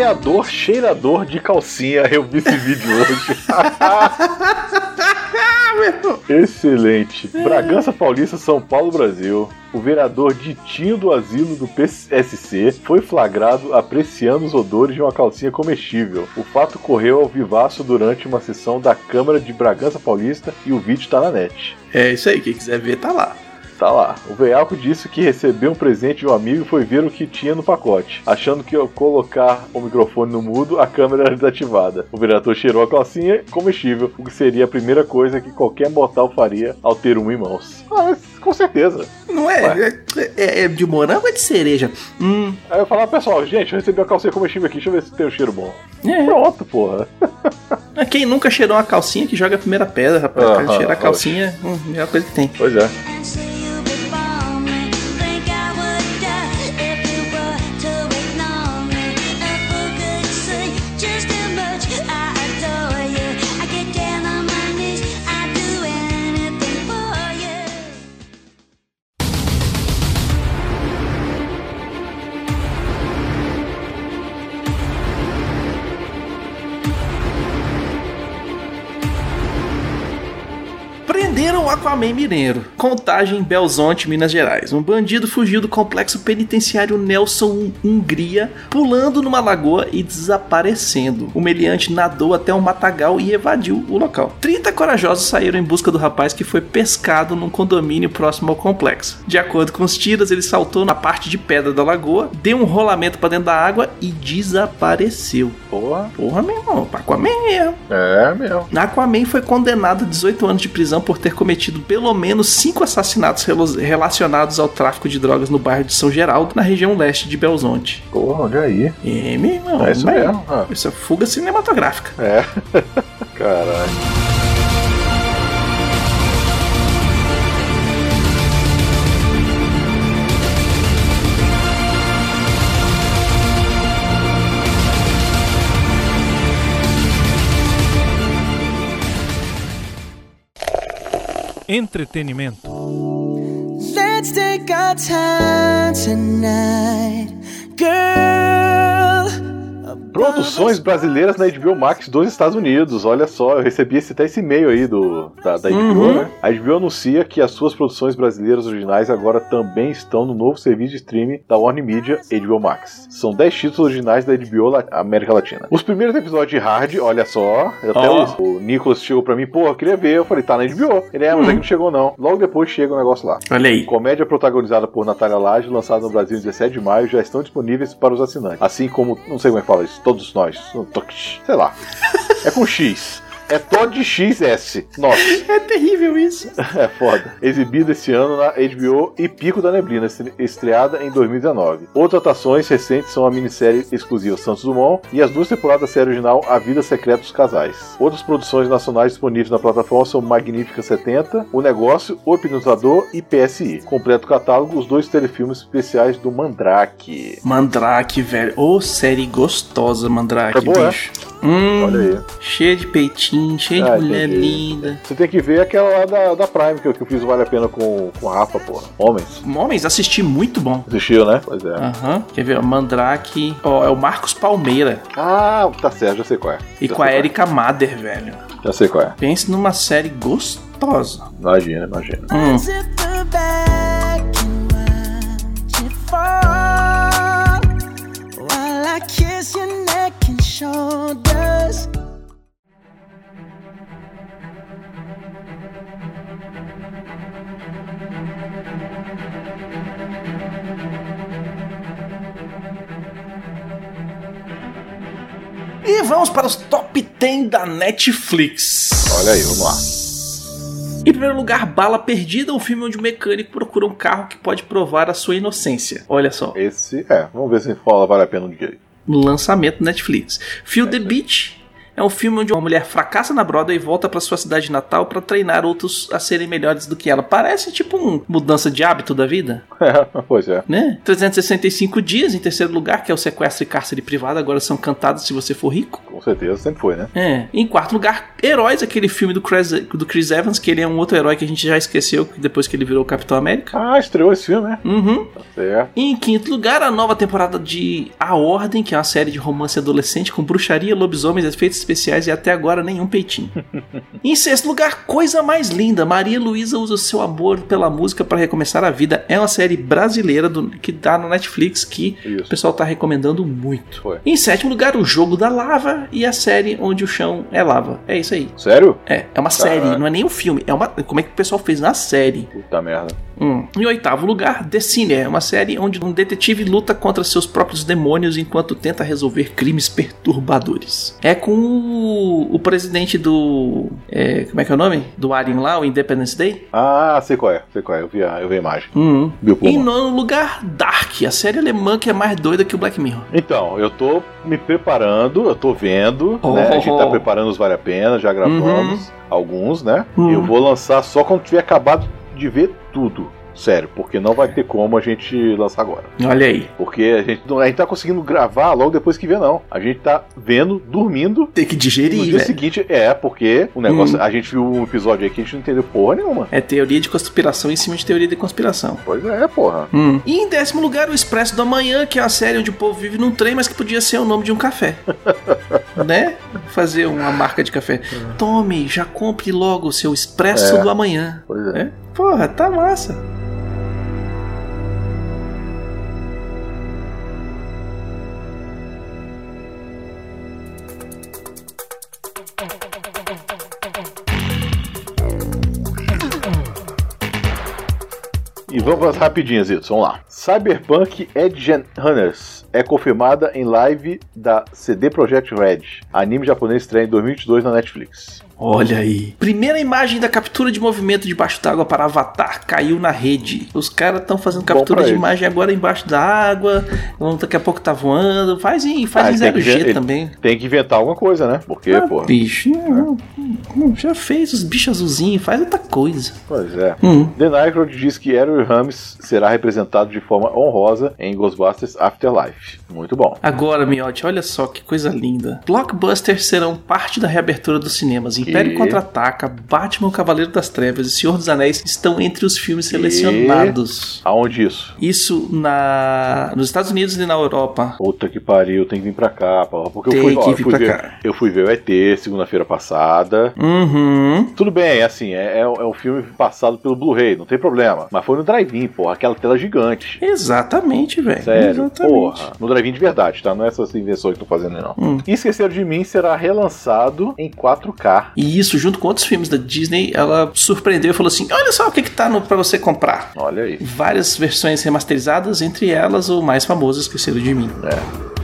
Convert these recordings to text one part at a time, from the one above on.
Vereador cheirador de calcinha. Eu vi esse vídeo hoje. Excelente. Bragança Paulista, São Paulo, Brasil. O vereador Ditinho do Asilo do PSC foi flagrado apreciando os odores de uma calcinha comestível. O fato ocorreu ao vivaço durante uma sessão da Câmara de Bragança Paulista e o vídeo tá na net. É isso aí, quem quiser ver tá lá. Tá lá. O veiaco disse que recebeu um presente de um amigo e foi ver o que tinha no pacote. Achando que ao colocar o microfone no mudo, a câmera era desativada. O vereador cheirou a calcinha comestível, o que seria a primeira coisa que qualquer mortal faria ao ter uma em mãos. Ah, mas com certeza. Não é? É, é- é de morango ou é de cereja? Hum. Aí eu falava, pessoal, gente, eu recebi uma calcinha comestível aqui, deixa eu ver se tem um cheiro bom. É. Pronto, porra. Quem nunca cheirou uma calcinha que joga a primeira pedra, rapaz? Aham, Cheirar a calcinha, hum, melhor coisa que tem. Pois é. Prenderam o Aquaman Mineiro. Contagem em Belzonte, Minas Gerais. Um bandido fugiu do complexo penitenciário Nelson Hungria, pulando numa lagoa e desaparecendo. O meliante nadou até um matagal e evadiu o local. 30 corajosos saíram em busca do rapaz que foi pescado num condomínio próximo ao complexo. De acordo com os tiras, ele saltou na parte de pedra da lagoa, deu um rolamento para dentro da água e desapareceu. Porra. Porra, meu irmão, Aquaman mesmo. É, meu. Aquaman foi condenado a 18 anos de prisão por ter cometido pelo menos cinco assassinatos relacionados ao tráfico de drogas no bairro de São Geraldo, na região leste de Belzonte. Porra, olha aí. É, meu irmão. É isso mesmo. Ah. Isso é fuga cinematográfica. É. Caralho. Entretenimento. Let's take our time tonight, girl. Produções brasileiras na HBO Max dos Estados Unidos. Olha só, eu recebi esse, até esse e-mail aí do, da, da HBO, Uhum. né? A HBO anuncia que as suas produções brasileiras originais agora também estão no novo serviço de streaming da Warner Media HBO Max. São 10 títulos originais da HBO La- América Latina. Os primeiros episódios de Hard, olha só, até Ó. o, o Nicolas chegou pra mim, pô, eu queria ver. Eu falei, tá na HBO. Ele é, mas Uhum. aqui não chegou não. Logo depois chega o negócio lá. Olha aí. Comédia protagonizada por Natália Laje, lançada no Brasil em 17 de maio, já estão disponíveis para os assinantes. Assim como, não sei como é que fala isso, todos nós. Sei lá. É com X. É Todd XS. Nossa, É terrível isso. é foda. Exibido esse ano na HBO e Pico da Neblina, estre- estreada em 2019. Outras atrações recentes são a minissérie exclusiva Santos Dumont e as duas temporadas da série original A Vida Secreta dos Casais. Outras produções nacionais disponíveis na plataforma são Magnífica 70, O Negócio, O Hipnotizador e PSI. Completo o catálogo, os dois telefilmes especiais do Mandrake. Mandrake, velho. Ô, série gostosa, Mandrake, É boa, é? bicho. Hum, Olha aí. cheia de peitinho, cheia Ah, de mulher entendi. linda. Você tem que ver aquela lá da, da Prime que eu, que eu fiz Vale a Pena com, com a Rafa, porra. Homens. Homens, assisti muito bom. Assistiu, né? Pois é. Aham. Quer ver? Mandrake. Ó, é o Marcos Palmeira. Ah, tá certo, já sei qual é. E Já com a é. Erika Mader, velho. Já sei qual é. Pense numa série gostosa. Imagina, imagina. Hum. Kiss your neck and shoulders. E vamos para os top 10 da Netflix. Olha aí, vamos lá. Em primeiro lugar, Bala Perdida, um filme onde o mecânico procura um carro que pode provar a sua inocência. Olha só, Esse, é, vamos ver se fala vale a pena um dia. lançamento Netflix. Feel the Beach É um filme onde uma mulher fracassa na Broadway e volta para sua cidade natal para treinar outros a serem melhores do que ela. Parece tipo uma mudança de hábito da vida, É, pois é. né? 365 dias em terceiro lugar, que é o sequestro e cárcere privado, agora são cantados se você for rico. Com certeza, sempre foi, né? É. Em quarto lugar, Heróis, aquele filme do Chris, do Chris Evans, que ele é um outro herói que a gente já esqueceu depois que ele virou o Capitão América. Ah, estreou esse filme, né? Uhum. Tá certo. E em quinto lugar, a nova temporada de A Ordem, que é uma série de romance adolescente com bruxaria, lobisomens, efeitos especiais e até agora nenhum peitinho. em sexto lugar, Coisa Mais Linda. Maria Luísa usa o seu amor pela música para recomeçar a vida. É uma série brasileira do, que dá no Netflix que Isso. o pessoal tá recomendando muito. Foi. Em sétimo lugar, O Jogo da Lava e a série onde o chão é lava. É isso aí. Sério? É, é uma série, não é nem um filme. É uma. Como é que o pessoal fez na série? Puta merda. Hum. Em oitavo lugar, The Sinner, uma série onde um detetive luta contra seus próprios demônios enquanto tenta resolver crimes perturbadores. É com o, o presidente do. é, como é que é o nome? Do Alien lá, o Independence Day? Ah, sei qual é, sei qual é. Eu vi a, eu vi a imagem. Hum. Em nono lugar, Dark, a série alemã que é mais doida que o Black Mirror. Então, eu tô me preparando, eu tô vendo, Oh, né? A oh, gente tá oh. preparando os Vale a Pena, já gravamos alguns, né? Uhum. Eu vou lançar só quando tiver acabado de ver tudo. Sério, porque não vai ter como a gente lançar agora. Olha aí. Porque a gente não a gente tá conseguindo gravar logo depois que vê, não. A gente tá vendo, dormindo. Tem que No digerir, dia velho. seguinte, é, porque o negócio. Hum. A gente viu um episódio aí que a gente não entendeu porra nenhuma. É teoria de conspiração em cima de teoria de conspiração. Pois é, porra. Hum. E em décimo lugar, o Expresso do Amanhã, que é uma série onde o povo vive num trem, mas que podia ser o nome de um café. né? Fazer uma marca de café. Tome, já compre logo o seu Expresso É. do Amanhã. Pois é. É? Porra, tá massa. E vamos rapidinhas, Ito. Vamos lá. Cyberpunk Edge Runners é confirmada em live da CD Projekt Red. Anime japonês estreia em 2022 na Netflix. Olha aí. Primeira imagem da captura de movimento debaixo d'água para Avatar caiu na rede. Os caras estão fazendo captura de eles. imagem agora embaixo da água. Vão- Daqui a pouco tá voando. Faz em, faz Ah, em tem que 0G ver- ele- também. Tem que inventar alguma coisa, né? Porque, Ah, pô. bicho, não, já fez os bichos azulzinhos, faz outra coisa. Pois é. Hum. The Nycrod diz que Errol Ramis será representado de forma honrosa em Ghostbusters Afterlife. Muito bom. Agora, Miotti, olha só que coisa linda. Blockbusters serão parte da reabertura dos cinemas. Império E? Contra-Ataca, Batman, Cavaleiro das Trevas e Senhor dos Anéis estão entre os filmes selecionados. Aonde isso? Isso na nos Estados Unidos e na Europa. Puta que pariu, tem que vir pra cá. Porque eu Tem fui, que ó, eu fui ver, cá. eu fui ver o ET segunda-feira passada. Uhum. Tudo bem, é assim, é, é, é um filme passado pelo Blu-ray, não tem problema. Mas foi no drive-in, porra, aquela tela gigante. Exatamente, velho. Sério, Exatamente. porra. No drive-in de verdade, tá? Não é essas invenções que estão fazendo, não. Hum. E Esqueceram de Mim será relançado em 4K. E isso, junto com outros filmes da Disney, ela surpreendeu e falou assim: olha só o que, que tá no, pra você comprar. Olha aí. Várias versões remasterizadas, entre elas o mais famoso, Esqueceram de Mim. É.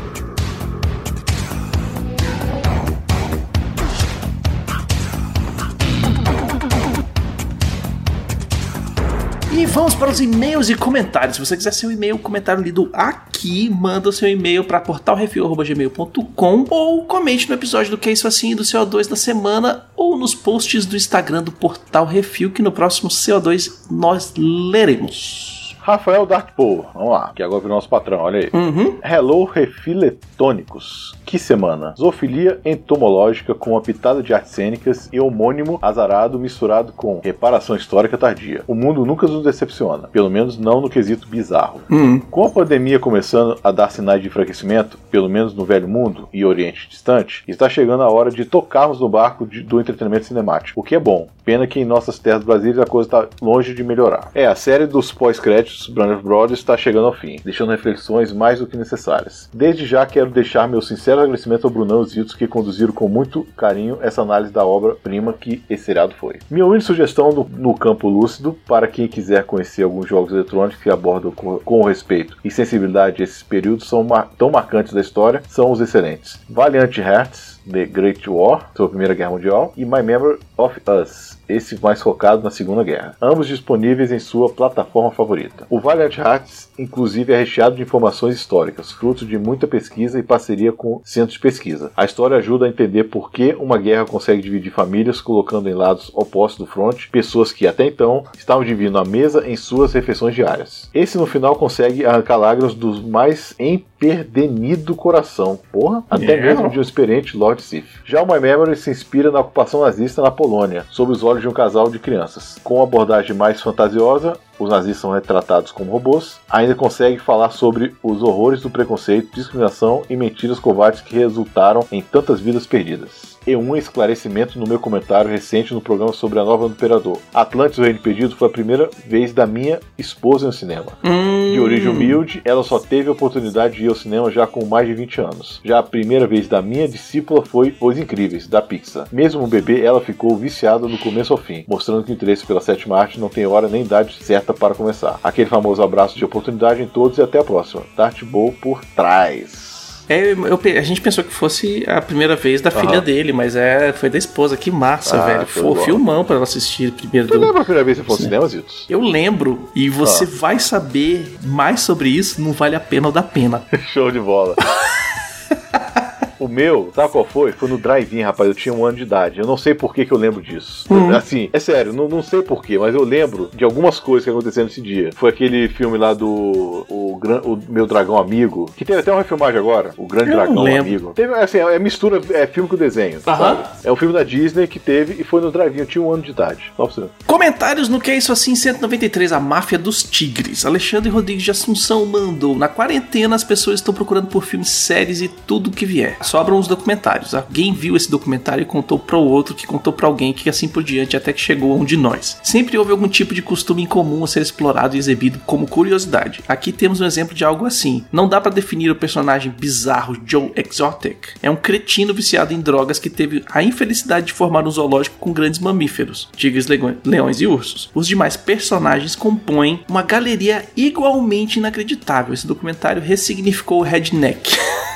vamos para os e-mails e comentários. Se você quiser seu e-mail, comentário lido aqui, manda o seu e-mail para portalrefil.gmail.com ou comente no episódio do Que é Isso Assim do CO2 da semana ou nos posts do Instagram do Portal Refil, que no próximo CO2 nós leremos. Rafael Darkpool, vamos lá, que agora virou nosso patrão, olha aí. Uhum. Hello Refiletônicos. Que semana? Zoofilia entomológica com uma pitada de artes cênicas e homônimo azarado misturado com reparação histórica tardia. O mundo nunca nos decepciona, pelo menos não no quesito bizarro. Hum. Com a pandemia começando a dar sinais de enfraquecimento, pelo menos no Velho Mundo e Oriente Distante, está chegando a hora de tocarmos no barco de- do entretenimento cinemático, o que é bom. Pena que em nossas terras brasileiras a coisa está longe de melhorar. É, a série dos pós-créditos Brother Brothers está chegando ao fim, deixando reflexões mais do que necessárias. Desde já quero deixar meu sincero agradecimento ao Brunão e os Zitos que conduziram com muito carinho essa análise da obra-prima que esse seriado foi. Minha única sugestão no, no campo lúcido, para quem quiser conhecer alguns jogos eletrônicos que abordam com, com respeito e sensibilidade esses períodos são mar- tão marcantes da história, são os excelentes. Valiant Hearts, The Great War, sobre a Primeira Guerra Mundial, e My Memory of Us, esse mais focado na Segunda Guerra. Ambos disponíveis em sua plataforma favorita. O Valiant Hearts, inclusive, é recheado de informações históricas, fruto de muita pesquisa e parceria com centros de pesquisa. A história ajuda a entender por que uma guerra consegue dividir famílias, colocando em lados opostos do fronte pessoas que até então estavam dividindo a mesa em suas refeições diárias. Esse no final consegue arrancar lágrimas dos mais emperdenido coração, porra, até É. mesmo de um experiente Lord Sith. Já o My Memory se inspira na ocupação nazista na Polônia, sob os olhos de um casal de crianças. Com uma abordagem mais fantasiosa, os nazistas são retratados como robôs, ainda consegue falar sobre os horrores do preconceito, discriminação e mentiras covardes que resultaram em tantas vidas perdidas. E um esclarecimento no meu comentário recente no programa sobre a nova do Imperador. Atlantis, o Reino Perdido, foi a primeira vez da minha esposa no cinema. Hum, De origem humilde, ela só teve a oportunidade de ir ao cinema já com mais de 20 anos. Já a primeira vez da minha discípula foi Os Incríveis, da Pixar. Mesmo um bebê, ela ficou viciada do começo ao fim, mostrando que o interesse pela sétima arte não tem hora nem idade certa para começar. Aquele famoso abraço de oportunidade em todos e até a próxima. Dart Bowl por trás. É, eu a gente pensou que fosse a primeira vez da filha Aham. dele, mas é, foi da esposa. Que massa, Ah, velho. foi bom. filmão pra ela assistir primeiro. Você do- lembra a primeira vez que você foi ao cinema, Zitos? Eu lembro, e você Ah. vai saber mais sobre isso, não vale a pena ou dá pena. Show de bola. O meu, sabe qual foi? Foi no drive-in, rapaz. Eu tinha um ano de idade. Eu não sei por que, que eu lembro disso. Hum. Assim, é sério, não, não sei por quê, mas eu lembro de algumas coisas que aconteceram nesse dia. Foi aquele filme lá do o, o Meu Dragão Amigo, que teve até uma refilmagem agora, O Grande Eu Dragão. Amigo. Teve, assim, é mistura, é filme com desenho. Aham. É um filme da Disney que teve e foi no drive-in. Eu tinha um ano de idade. Você. Comentários no Que É Isso Assim 193, a máfia dos tigres. Alexandre Rodrigues de Assunção mandou. Na quarentena as pessoas estão procurando por filmes, séries e tudo que vier. Sobram os documentários. Alguém viu esse documentário e contou para o outro, que contou para alguém, que assim por diante, até que chegou a um de nós. Sempre houve algum tipo de costume em comum a ser explorado e exibido como curiosidade. Aqui temos um exemplo de algo assim. Não dá para definir o personagem bizarro Joe Exotic. É um cretino viciado em drogas que teve a infelicidade de formar um zoológico com grandes mamíferos, tigres, leões e ursos. Os demais personagens compõem uma galeria igualmente inacreditável. Esse documentário ressignificou o redneck.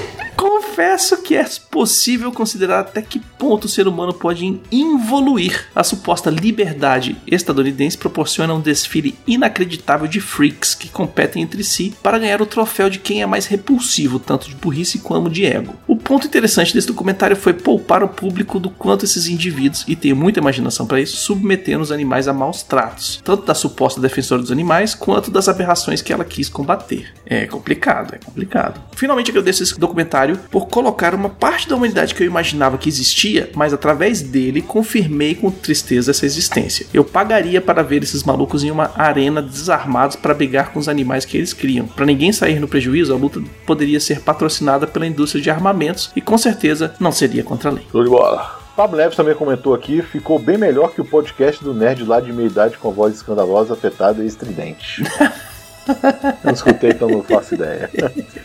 Confesso que é possível considerar até que ponto o ser humano pode involuir. A suposta liberdade estadunidense proporciona um desfile inacreditável de freaks que competem entre si para ganhar o troféu de quem é mais repulsivo, tanto de burrice como de ego. O ponto interessante desse documentário foi poupar o público do quanto esses indivíduos, e tenho muita imaginação para isso, submeteram os animais a maus tratos, tanto da suposta defensora dos animais quanto das aberrações que ela quis combater. É complicado, é complicado. Finalmente agradeço esse documentário por colocar uma parte da humanidade que eu imaginava que existia, mas através dele confirmei com tristeza essa existência. Eu pagaria para ver esses malucos em uma arena desarmados para brigar com os animais que eles criam. Para ninguém sair no prejuízo, a luta poderia ser patrocinada pela indústria de armamentos e com certeza não seria contra a lei. Show de bola. Pablo Neves também comentou aqui, ficou bem melhor que o podcast do Nerd lá de meia idade com a voz escandalosa, afetada e estridente. Não escutei, então não faço ideia.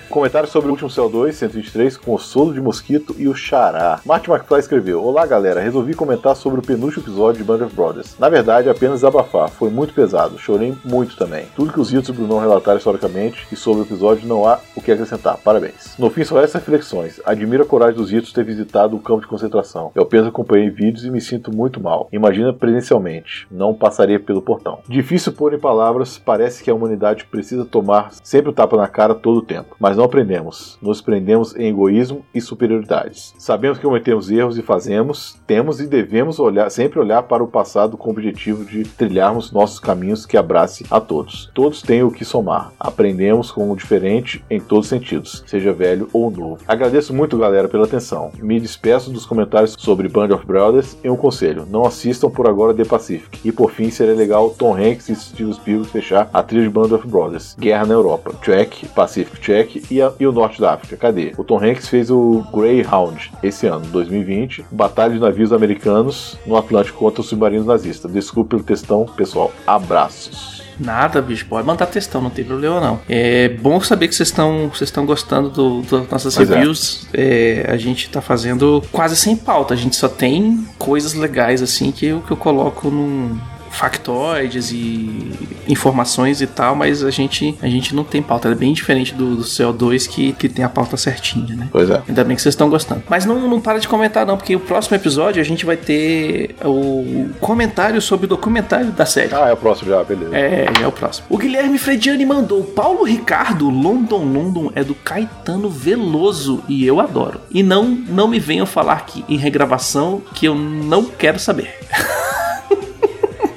Comentário sobre o último CO2, 123, Consolo de Mosquito e o Xará. Martin McFly escreveu: Olá galera, resolvi comentar sobre o penúltimo episódio de Band of Brothers. Na verdade, apenas abafar, foi muito pesado, chorei muito também. Tudo que os Zitos e o Brunão relataram historicamente e sobre o episódio não há o que acrescentar, parabéns. No fim, só essas reflexões. Admiro a coragem dos Zitos ter visitado o campo de concentração. Eu apenas acompanhei vídeos e me sinto muito mal. Imagina presencialmente, não passaria pelo portão. Difícil pôr em palavras, parece que a humanidade precisa tomar sempre o tapa na cara todo o tempo. Mas não aprendemos. Nos prendemos em egoísmo e superioridades. Sabemos que cometemos erros e fazemos, temos e devemos olhar, sempre olhar para o passado com o objetivo de trilharmos nossos caminhos que abrace a todos. Todos têm o que somar. Aprendemos com o diferente em todos os sentidos, seja velho ou novo. Agradeço muito, galera, pela atenção. Me despeço dos comentários sobre Band of Brothers e um conselho: não assistam por agora The Pacific. E por fim, seria legal Tom Hanks e Steven Spielberg fechar a trilha de Band of Brothers. Guerra na Europa, Check, Pacific Check e, a- e o Norte da África. Cadê? O Tom Hanks fez o Greyhound esse ano, 2020, Batalha de Navios Americanos no Atlântico contra os submarinos nazistas. Desculpe pelo textão, pessoal. Abraços. Nada, bicho, pode mandar textão, não tem problema não. É bom saber que vocês estão vocês estão gostando do, das nossas Pois é. reviews. É, a gente tá fazendo quase sem pauta, a gente só tem coisas legais assim que eu, que eu coloco num factoides e informações e tal, mas a gente, a gente não tem pauta. É bem diferente do, do CO2 que, que tem a pauta certinha, né? Pois é. Ainda bem que vocês estão gostando. Mas não, não para de comentar, não, porque o próximo episódio a gente vai ter o comentário sobre o documentário da série. Ah, é o próximo já, beleza. É, já é o próximo. O Guilherme Frediani mandou. Paulo Ricardo, London London é do Caetano Veloso e eu adoro. E não, não me venham falar que em regravação que eu não quero saber.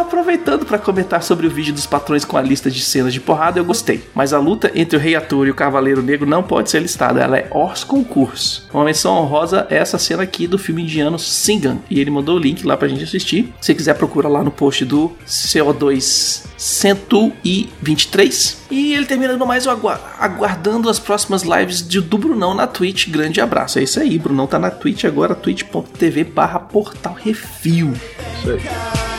Aproveitando para comentar sobre o vídeo dos patrões com a lista de cenas de porrada, eu gostei. Mas a luta entre o Rei Arthur e o Cavaleiro Negro não pode ser listada, ela é hors concurso. Uma menção honrosa é essa cena aqui do filme indiano Singan. E ele mandou o link lá pra gente assistir. Se quiser, procura lá no post do CO2 123. E ele termina no mais agu- aguardando as próximas lives de, do Brunão na Twitch. Grande abraço. É isso aí, Brunão tá na Twitch agora, twitch.tv barra portal refil. Isso aí.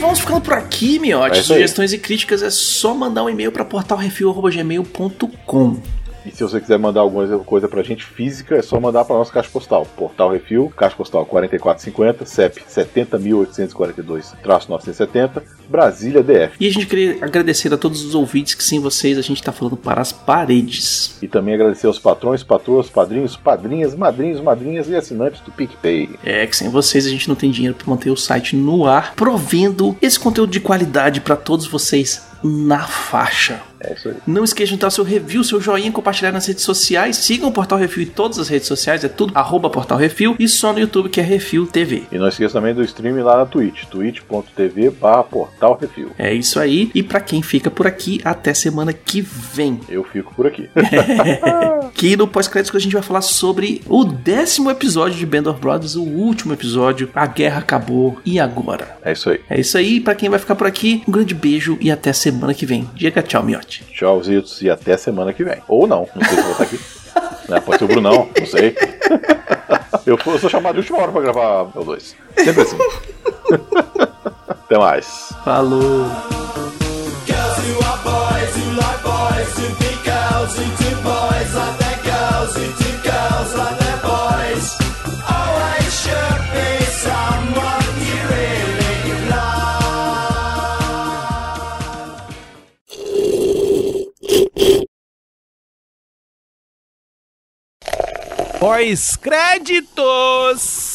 Vamos ficando por aqui, miote. É. Sugestões e críticas é só mandar um e-mail para portalrefil.gmail.com. E se você quiser mandar alguma coisa pra gente física, é só mandar pra nossa caixa postal. Portal Refil, caixa postal 4450, CEP 70.842-970, Brasília DF. E a gente queria agradecer a todos os ouvintes que sem vocês a gente tá falando para as paredes. E também agradecer aos patrões, patroas, padrinhos, padrinhas, madrinhos, madrinhas e assinantes do PicPay. É que sem vocês a gente não tem dinheiro para manter o site no ar, provendo esse conteúdo de qualidade para todos vocês na faixa. É isso aí. Não esqueça de dar seu review, seu joinha, compartilhar nas redes sociais. Sigam o Portal Refil em todas as redes sociais, é tudo arroba Portal Refil e só no YouTube que é Refil TV. E não esqueça também do stream lá na Twitch, twitch.tv barra Portal Refil. É isso aí. E pra quem fica por aqui, até semana que vem. Eu fico por aqui. Que no pós-crédito a gente vai falar sobre o décimo episódio de Band of Brothers, o último episódio. A guerra acabou e agora? É isso aí. É isso aí. Pra quem vai ficar por aqui, um grande beijo e até semana que vem. Diga tchau, miote. Tchau, Zitos, e até semana que vem. Ou não, não sei se eu vou estar aqui. Né, Pode ser o Brunão, não sei. Eu eu sou chamado de última hora pra gravar o 2. Sempre assim. Até mais. Falou. Pós-créditos!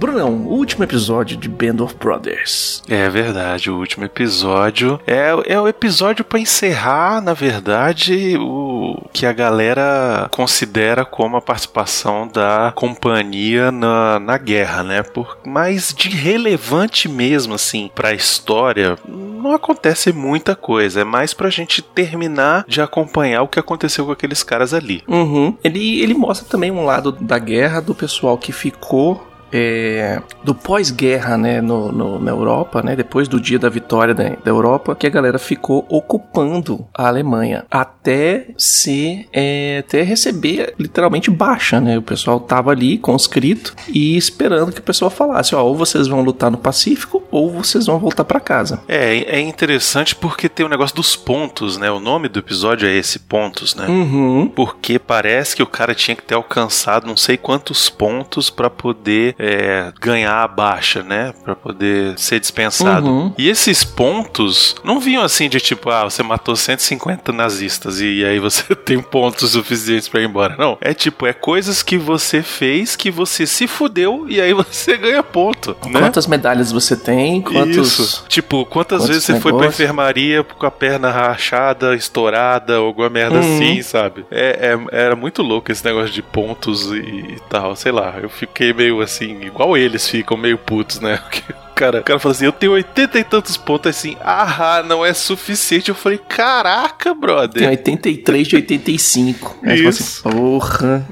Brunão, o último episódio de Band of Brothers. É verdade, o último episódio é, é o episódio pra encerrar, na verdade, o que a galera considera como a participação da companhia na, na guerra, né? Por, mas de relevante mesmo, assim, pra história, não acontece muita coisa. É mais pra gente terminar de acompanhar o que aconteceu com aqueles caras ali. Uhum. Ele, ele mostra também um lado da guerra do pessoal que ficou. É, do pós-guerra, né, no, no- na Europa, né, depois do dia da vitória da, da Europa, que a galera ficou ocupando a Alemanha até ser, é, até receber literalmente baixa, né, o pessoal tava ali conscrito e esperando que o pessoal falasse, ó, ou vocês vão lutar no Pacífico ou vocês vão voltar pra casa. É, é interessante porque tem o negócio dos pontos, né? O nome do episódio é esse, pontos, né? Uhum. Porque parece que o cara tinha que ter alcançado não sei quantos pontos pra poder é, ganhar a baixa, né? Pra poder ser dispensado. Uhum. E esses pontos não vinham assim de tipo, ah, você matou 150 nazistas e aí você tem pontos suficientes pra ir embora. Não. É tipo, é coisas que você fez que você se fudeu e aí você ganha ponto, né? Quantas medalhas você tem? Quantos. Isso. Tipo, quantas quantos vezes você foi pra negócios? enfermaria com a perna rachada, estourada, ou alguma merda Uhum. assim, sabe? É, é- era muito louco esse negócio de pontos e, e tal, sei lá. Eu fiquei meio assim, igual eles ficam, meio putos, né? Cara, o cara fala assim: eu tenho 80 e tantos pontos, assim, ah, não é suficiente. Eu falei: caraca, Tem brother. 83 de 85. Aí você Isso. fala assim, porra.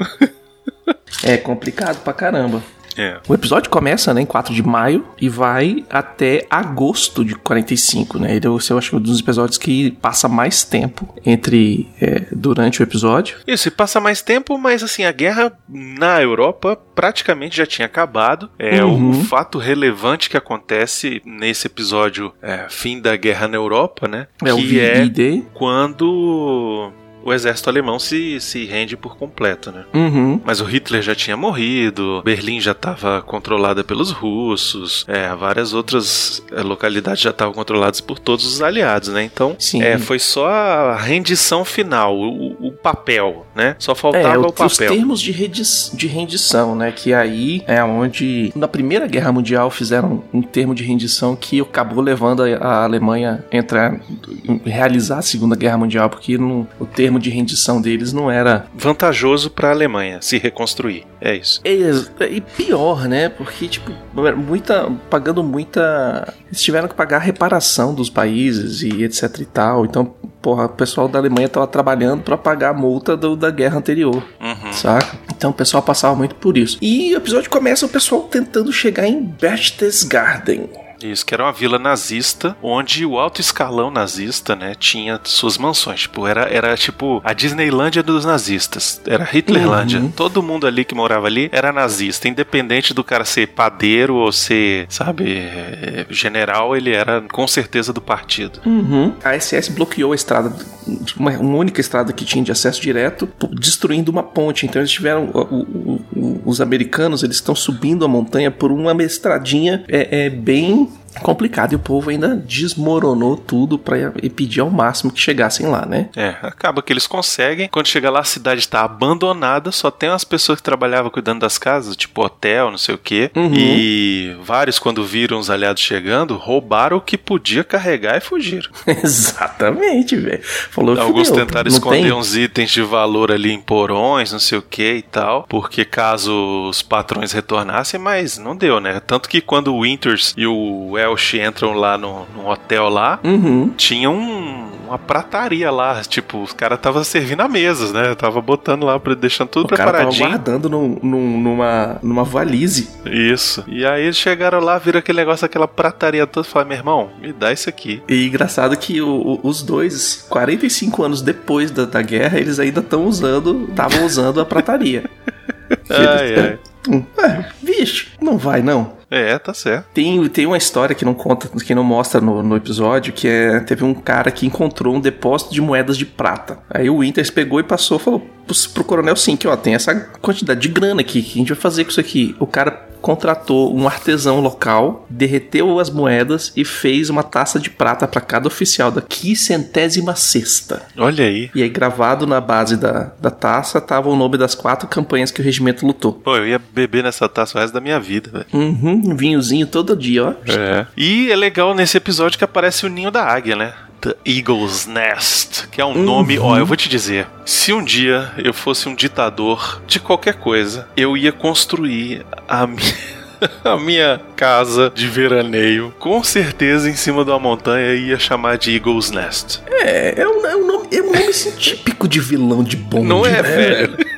é complicado pra caramba. É. O episódio começa né, em 4 de maio e vai até agosto de 45, né? Ele é, eu acho que um dos episódios que passa mais tempo entre é, durante o episódio. Isso, e passa mais tempo, mas assim, a guerra na Europa praticamente já tinha acabado. É Uhum. o fato relevante que acontece nesse episódio, é, fim da guerra na Europa, né? É o que é VD. quando o exército alemão se, se rende por completo, né? Uhum. Mas o Hitler já tinha morrido, Berlim já estava controlada pelos russos, é, várias outras é, localidades já estavam controladas por todos os aliados, né? Então, é, foi só a rendição final, o, o papel, né? Só É, faltava o- o os papel. termos de, de rendição, né? Que aí é onde, na Primeira Guerra Mundial, fizeram um termo de rendição que acabou levando a, a Alemanha a entrar, realizar a Segunda Guerra Mundial, porque não- o termo de rendição deles não era Vantajoso para a Alemanha se reconstruir. É isso. Ex- E pior, né? Porque, tipo, muita. pagando muita. Eles tiveram que pagar a reparação dos países e etc e tal. Então, porra, o pessoal da Alemanha tava trabalhando pra pagar a multa do- da guerra anterior. Uhum. Saca? Então o pessoal passava muito por isso. E o episódio começa o pessoal tentando chegar em Berchtesgaden. Isso, que era uma vila nazista, onde o alto escalão nazista, né, tinha suas mansões. Tipo, era, era tipo a Disneylândia dos nazistas. Era Hitlerlândia. Uhum. Todo mundo ali que morava ali era nazista. Independente do cara ser padeiro ou ser, sabe, eh, general, ele era com certeza do partido. Uhum. A SS bloqueou a estrada, uma, uma única estrada que tinha de acesso direto, destruindo uma ponte. Então eles tiveram, o- o- o- os americanos, eles estão subindo a montanha por uma estradinha é, é bem complicada e o povo ainda desmoronou tudo para impedir ao máximo que chegassem lá, né? É, acaba que eles conseguem. Quando chega lá, a cidade está abandonada, só tem umas pessoas que trabalhavam cuidando das casas, tipo hotel, não sei o quê. Uhum. E vários, quando viram os aliados chegando, roubaram o que podia carregar e fugiram. Exatamente, velho. Falou Alguns "Fudeu, tentaram esconder tem?" uns itens de valor ali em porões, não sei o que e tal, porque caso os patrões retornassem, mas não deu, né? Tanto que quando o Winters e o Welsh entram lá no, no hotel lá, Uhum. tinha um- uma prataria lá, tipo, os caras estavam servindo a mesas, né? Tava botando lá, deixando tudo O cara tava preparadinho. guardando num- num- numa, numa valise. Isso. E aí eles chegaram lá, viram aquele negócio, aquela prataria toda, e falaram, meu irmão, me dá isso aqui. E engraçado que o- o- os dois, 45 anos depois da, da guerra, eles ainda estão usando, estavam usando a prataria. Ai, ai. É, bicho, não vai não. É, tá certo. Tem, tem uma história que não conta, que não mostra no, no episódio, que é teve um cara que encontrou um depósito de moedas de prata. Aí o Winters pegou e passou, falou pro, pro coronel sim, que ó, tem essa quantidade de grana aqui, que a gente vai fazer com isso aqui. O cara contratou um artesão local, derreteu as moedas e fez uma taça de prata para cada oficial da quicentésima sexta. Olha aí. E aí gravado na base da, da taça tava o nome das quatro campanhas que o regimento lutou. Pô, eu ia beber nessa taça o resto da minha vida, velho. Uhum, um vinhozinho todo dia, ó. É. E é legal nesse episódio que aparece o ninho da águia, né? The Eagle's Nest, que é um nome, ó, eu vou te dizer, se um dia eu fosse um ditador de qualquer coisa, eu ia construir a minha a minha casa de veraneio, com certeza em cima de uma montanha ia chamar de Eagle's Nest. É, é um, é um nome, é um nome assim, típico de vilão de bonde, Não é, né, velho?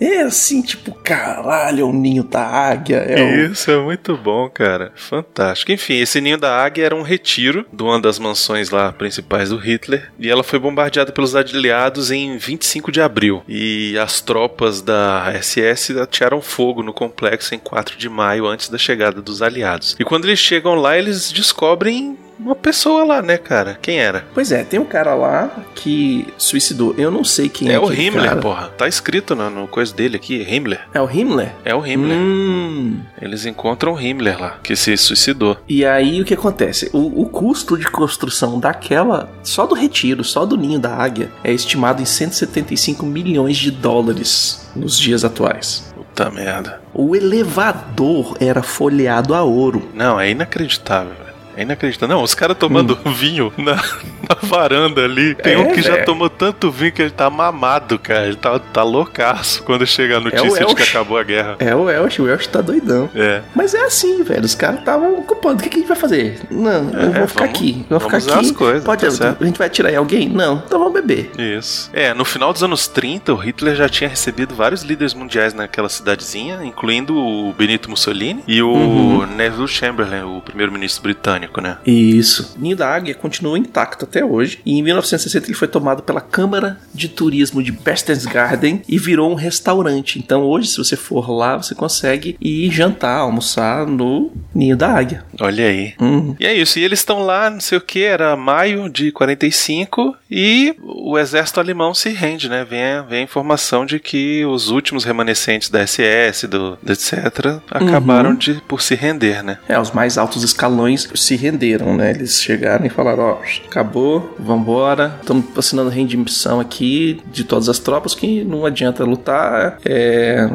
É assim, tipo, caralho, é o ninho da águia. É. Isso é muito bom, cara. Fantástico. Enfim, esse ninho da águia era um retiro de uma das mansões lá principais do Hitler. E ela foi bombardeada pelos aliados em 25 de abril. E as tropas da SS atearam fogo no complexo em 4 de maio, antes da chegada dos aliados. E quando eles chegam lá, eles descobrem uma pessoa lá, né, cara? Quem era? Pois é, tem um cara lá que suicidou. Eu não sei quem é. É o Himmler, cara. porra. Tá escrito no, no coisa dele aqui, Himmler. É o Himmler? É o Himmler. Hum. Eles encontram o Himmler lá, que se suicidou. E aí o que acontece? O, o custo de construção daquela, só do retiro, só do ninho da águia, é estimado em 175 milhões de dólares nos dias atuais. Puta merda. O elevador era folheado a ouro. Não, é inacreditável. É inacreditável. Não, os caras tomando Hum. vinho na, na varanda ali. Tem É, um que já velho. tomou tanto vinho que ele tá mamado, cara. Ele tá, tá loucaço quando chega a notícia de que acabou a guerra. É o Welsh, o Welsh tá doidão. É. Mas é assim, velho. Os caras estavam ocupando. O que, que a gente vai fazer? Não, eu É, vou ficar vamos- aqui. Eu vou ficar aqui. as coisas, Pode, tá certo. a gente vai atirar em alguém? Não. Então vamos beber. Isso. É, no final dos anos 30, o Hitler já tinha recebido vários líderes mundiais naquela cidadezinha, incluindo o Benito Mussolini e o Uhum. Neville Chamberlain, o primeiro-ministro britânico, né? Isso. Ninho da Águia continua intacto até hoje. E em 1960 ele foi tomado pela Câmara de Turismo de Berchtesgaden e virou um restaurante. Então hoje, se você for lá, você consegue ir jantar, almoçar no Ninho da Águia. Olha aí. Uhum. E é isso, e eles estão lá, não sei o que, era maio de 45 e o exército alemão se rende, né? Vem a, vem a informação de que os últimos remanescentes da SS, do, do etc., acabaram de por se render, né? É, os mais altos escalões se renderam, né? Eles chegaram e falaram: ó, acabou, vambora, estamos assinando rendição aqui de todas as tropas que não adianta lutar, é.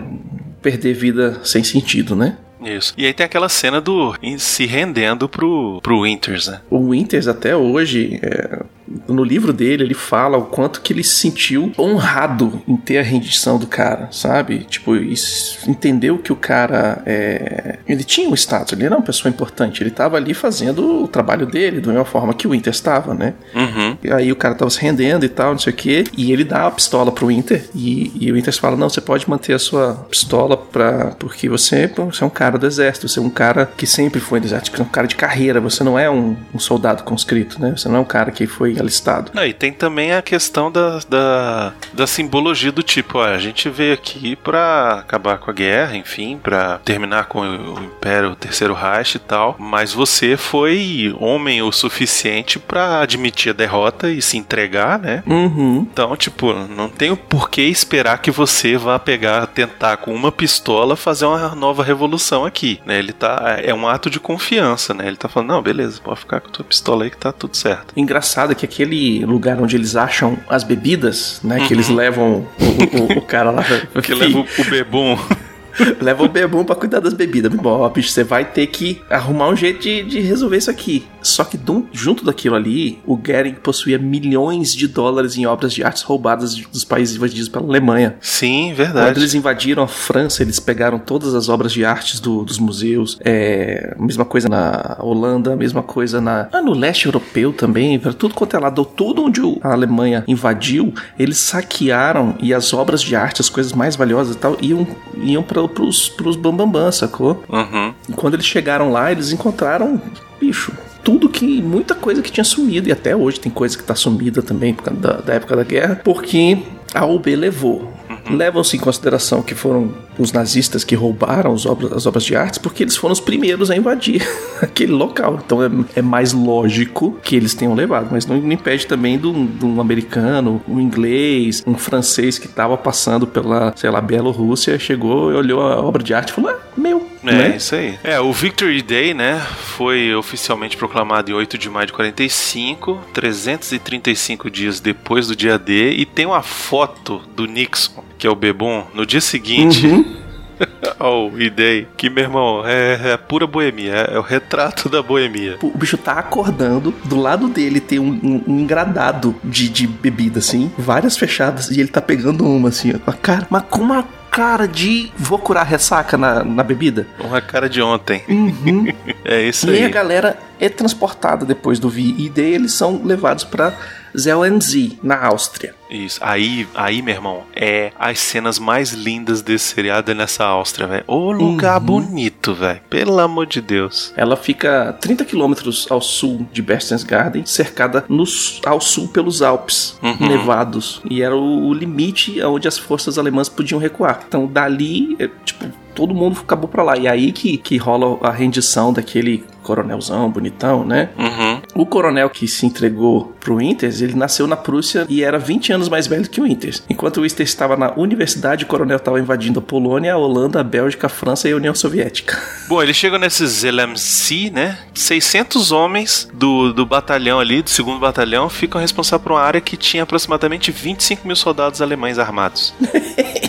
perder vida sem sentido, né? Isso. E aí tem aquela cena do se rendendo pro, pro Winters, né? O Winters até hoje, é, no livro dele, ele fala o quanto que ele se sentiu honrado em ter a rendição do cara, sabe? Tipo, entendeu que o cara é, ele tinha um status, ele era uma pessoa importante, ele tava ali fazendo o trabalho dele, da mesma forma que o Winter estava, né? Uhum. E aí o cara tava se rendendo e tal, não sei o que, e ele dá a pistola pro Winter, e, e o Winter fala, não, você pode manter a sua pistola pra, porque você, você é um cara do exército, você é um cara que sempre foi do exército, você é um cara de carreira, você não é um, um soldado conscrito, né? Você não é um cara que foi alistado. Não, e tem também a questão da, da, da simbologia do tipo, ó, a gente veio aqui pra acabar com a guerra, enfim, pra terminar com o, Império, o Terceiro Reich e tal, mas você foi homem o suficiente pra admitir a derrota e se entregar, né? Uhum. Então, tipo, não tem o porquê esperar que você vá pegar, tentar com uma pistola fazer uma nova revolução aqui, né? Ele tá, é um ato de confiança, né? Ele tá falando, não, beleza, pode ficar com a tua pistola aí que tá tudo certo. Engraçado é que aquele lugar onde eles acham as bebidas, né? Que eles levam o, o- o cara lá. Uhum. Que leva o, o bebum. Leva o bebum pra cuidar das bebidas. Bom, ó, bicho, você vai ter que arrumar um jeito de, de resolver isso aqui. Só que junto daquilo ali, o Goering possuía milhões de dólares em obras de artes roubadas dos países invadidos pela Alemanha. Sim, Quando verdade. eles invadiram a França, eles pegaram todas as obras de artes do- dos museus. É, mesma coisa na Holanda, mesma coisa na, ah, no leste europeu também. Pra tudo quanto é lado, tudo onde a Alemanha invadiu, eles saquearam e as obras de arte, as coisas mais valiosas e tal, iam, iam para pros, pros bambambam, sacou? Uhum. E quando eles chegaram lá, eles encontraram, bicho, tudo que. muita coisa que tinha sumido. E até hoje tem coisa que tá sumida também por causa da, da época da guerra, porque a UB levou. Levam-se em consideração que foram os nazistas que roubaram as obras, as obras de artes, porque eles foram os primeiros a invadir aquele local. Então é, é mais lógico que eles tenham levado, mas não, não impede também de um, americano, um inglês, um francês que estava passando pela, sei lá, Bielorrússia, chegou e olhou a obra de arte e falou: ah. É, né? isso aí. É, o Victory Day, né, foi oficialmente proclamado em 8 de maio de 45, 335 dias depois do dia D, e tem uma foto do Nixon, que é o Bebum, no dia seguinte Uhum. ao E-Day, que, meu irmão, é, é pura boemia, é, é o retrato da boemia. O bicho tá acordando, do lado dele tem um, um- um engradado de, de bebida, assim, várias fechadas, e ele tá pegando uma, assim, ó, a cara, mas com uma cara de vou curar a ressaca na, na bebida. Uma cara de ontem. Uhum. É isso e aí a aí. galera é transportada depois do VID, eles são levados pra Zellensee, na Áustria. Isso. Aí, aí, meu irmão, é as cenas mais lindas desse seriado é nessa Áustria, velho. Ô lugar Uhum. bonito, velho. Pelo amor de Deus. Ela fica 30 quilômetros ao sul de Berchtesgaden, cercada no, ao sul pelos Alpes, Uhum. nevados. E era o, o limite onde as forças alemãs podiam recuar. Então, dali, é, tipo, todo mundo acabou pra lá. E aí que, que rola a rendição daquele coronelzão bonitão, né? Uhum. O coronel que se entregou pro Winters, ele nasceu na Prússia e era 20 anos mais velho que o Winters. Enquanto o Winters estava na universidade, o coronel estava invadindo a Polônia, a Holanda, a Bélgica, a França e a União Soviética. Bom, eles chegam nesses LMC, né? 600 homens do, do batalhão ali, do segundo batalhão, ficam responsáveis por uma área que tinha aproximadamente 25 mil soldados alemães armados.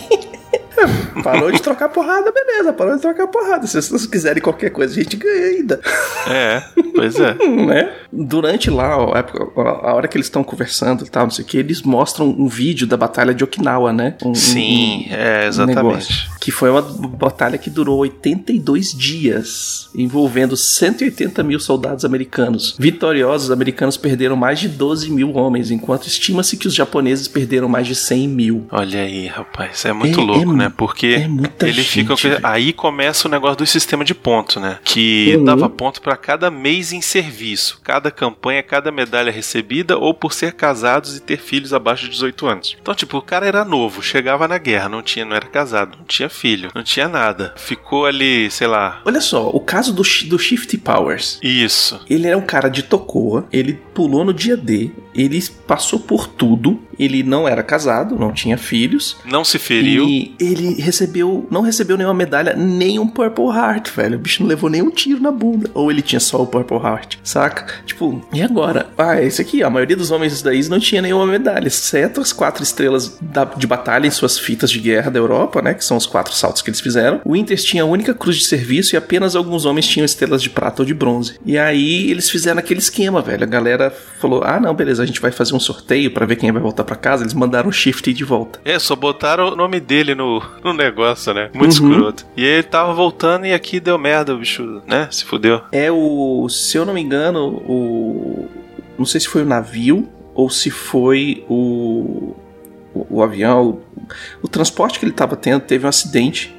Parou de trocar porrada, beleza, parou de trocar porrada. Se vocês quiserem qualquer coisa, a gente ganha ainda. É. Pois é. né? Durante lá, a, época- a hora que eles estão conversando e tal, não sei o que, eles mostram um vídeo da batalha de Okinawa, né? Um- um- Sim, um- é, um exatamente. negócio. Que foi uma batalha que durou 82 dias, envolvendo 180 mil soldados americanos. Vitoriosos, os americanos perderam mais de 12 mil homens, enquanto estima-se que os japoneses perderam mais de 100 mil. Olha aí, rapaz, é muito É- louco, é né? Porque é ele fica. gente, velho. Aí começa o negócio do sistema de ponto, né? Que Uhum. dava ponto pra cada mês em serviço, cada campanha, cada medalha recebida, ou por ser casados e ter filhos abaixo de 18 anos. Então, tipo, o cara era novo, chegava na guerra, não tinha, não era casado, não tinha filho, não tinha nada. Ficou ali, sei lá. Olha só, o caso do, do Shifty Powers. Isso. Ele era um cara de Tocoa, ele pulou no dia D, ele passou por tudo, ele não era casado, não tinha filhos. Não se feriu. E ele recebeu, não recebeu nenhuma medalha, nem um Purple Heart, velho. O bicho não levou nenhum tiro na bunda. Ou ele tinha só o Purple Heart, saca? Tipo, e agora? Ah, esse aqui, a maioria dos homens daí não tinha nenhuma medalha, exceto as quatro estrelas da- de batalha em suas fitas de guerra da Europa, né? Que são os quatro saltos que eles fizeram. O Winters tinha a única cruz de serviço e apenas alguns homens tinham estrelas de prata ou de bronze. E aí eles fizeram aquele esquema, velho. A galera falou: ah, não, beleza, a gente vai fazer um sorteio pra ver quem vai voltar pra casa. Eles mandaram o Shifty de volta. É, só botaram o nome dele no, no negócio, né? Muito Uhum. escroto. E ele tava voltando e aqui deu merda, o bicho, né? Se fudeu. É o. Se eu não me engano, o. Não sei se foi o navio ou se foi o. O, o avião. O, o transporte que ele estava tendo teve um acidente.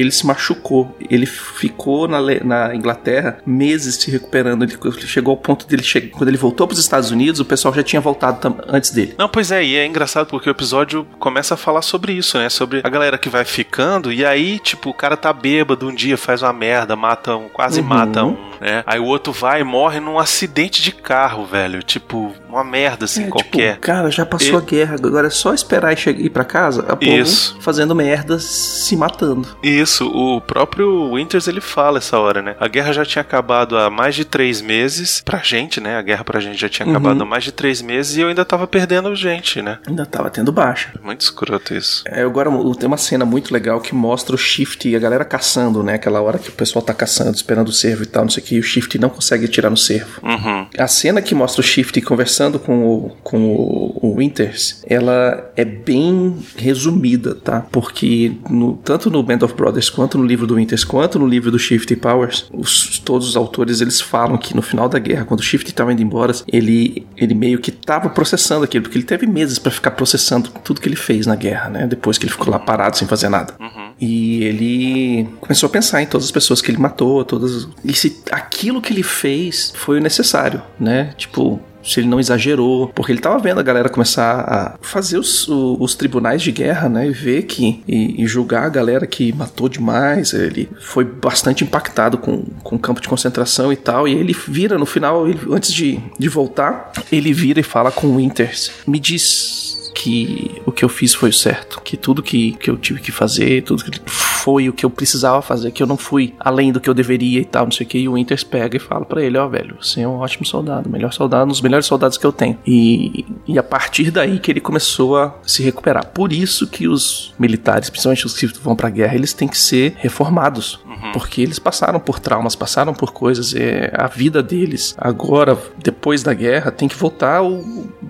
Ele se machucou. Ele ficou na, na Inglaterra meses se recuperando. Ele chegou ao ponto dele chegar. Quando ele voltou para os Estados Unidos, o pessoal já tinha voltado antes dele. Não, pois é, e é engraçado porque o episódio começa a falar sobre isso, né? Sobre a galera que vai ficando, e aí, tipo, o cara tá bêbado um dia, faz uma merda, mata um, quase Uhum. mata um, né? Aí o outro vai e morre num acidente de carro, velho. Tipo, uma merda assim É, qualquer. Tipo, cara, já passou E- a guerra, agora é só esperar e ir pra casa, a povo Isso. fazendo merda, se matando. Isso, o próprio Winters ele fala essa hora, né? A guerra já tinha acabado há mais de três meses pra gente, né? A guerra pra gente já tinha Uhum. acabado há mais de três meses e eu ainda tava perdendo gente, né? Ainda tava tendo baixa. Muito escroto isso. É, agora o- tem uma cena muito legal que mostra o Shift e a galera caçando, né? Aquela hora que o pessoal tá caçando, esperando o servo e tal, não sei o que, e o Shift não consegue atirar no servo. Uhum. A cena que mostra o Shift conversando com o, com o, o Winters, ela é bem resumida, tá? Porque no- tanto no Band of Brothers, quanto no livro do Winters, quanto no livro do Shift Powers, os- todos os autores eles falam que no final da guerra, quando o Shift tava indo embora, ele, ele meio que tava processando aquilo, porque ele teve meses pra ficar processando tudo que ele fez na guerra, né? Depois que ele ficou lá parado sem fazer nada. E ele começou a pensar em todas as pessoas que ele matou, todas. E se aquilo que ele fez foi o necessário, né? Tipo. Se ele não exagerou, porque ele tava vendo a galera começar a fazer os, os tribunais de guerra, né? E ver que. E, e julgar a galera que matou demais. Ele foi bastante impactado com, com o campo de concentração e tal. E ele vira no final, ele- antes de, de voltar, ele vira e fala com o Winters: Me diz que o que eu fiz foi o certo, que tudo que, que eu tive que fazer, tudo que foi o que eu precisava fazer, que eu não fui além do que eu deveria e tal, não sei o que. E o Winters pega e fala pra ele: Ó, velho, você é um ótimo soldado, melhor soldado, um dos melhores soldados que eu tenho. E, e a partir daí que ele começou a se recuperar. Por isso que os militares, principalmente os que vão pra guerra, eles têm que ser reformados. Porque eles passaram por traumas, passaram por coisas, é, a vida deles agora, depois da guerra, tem que voltar ao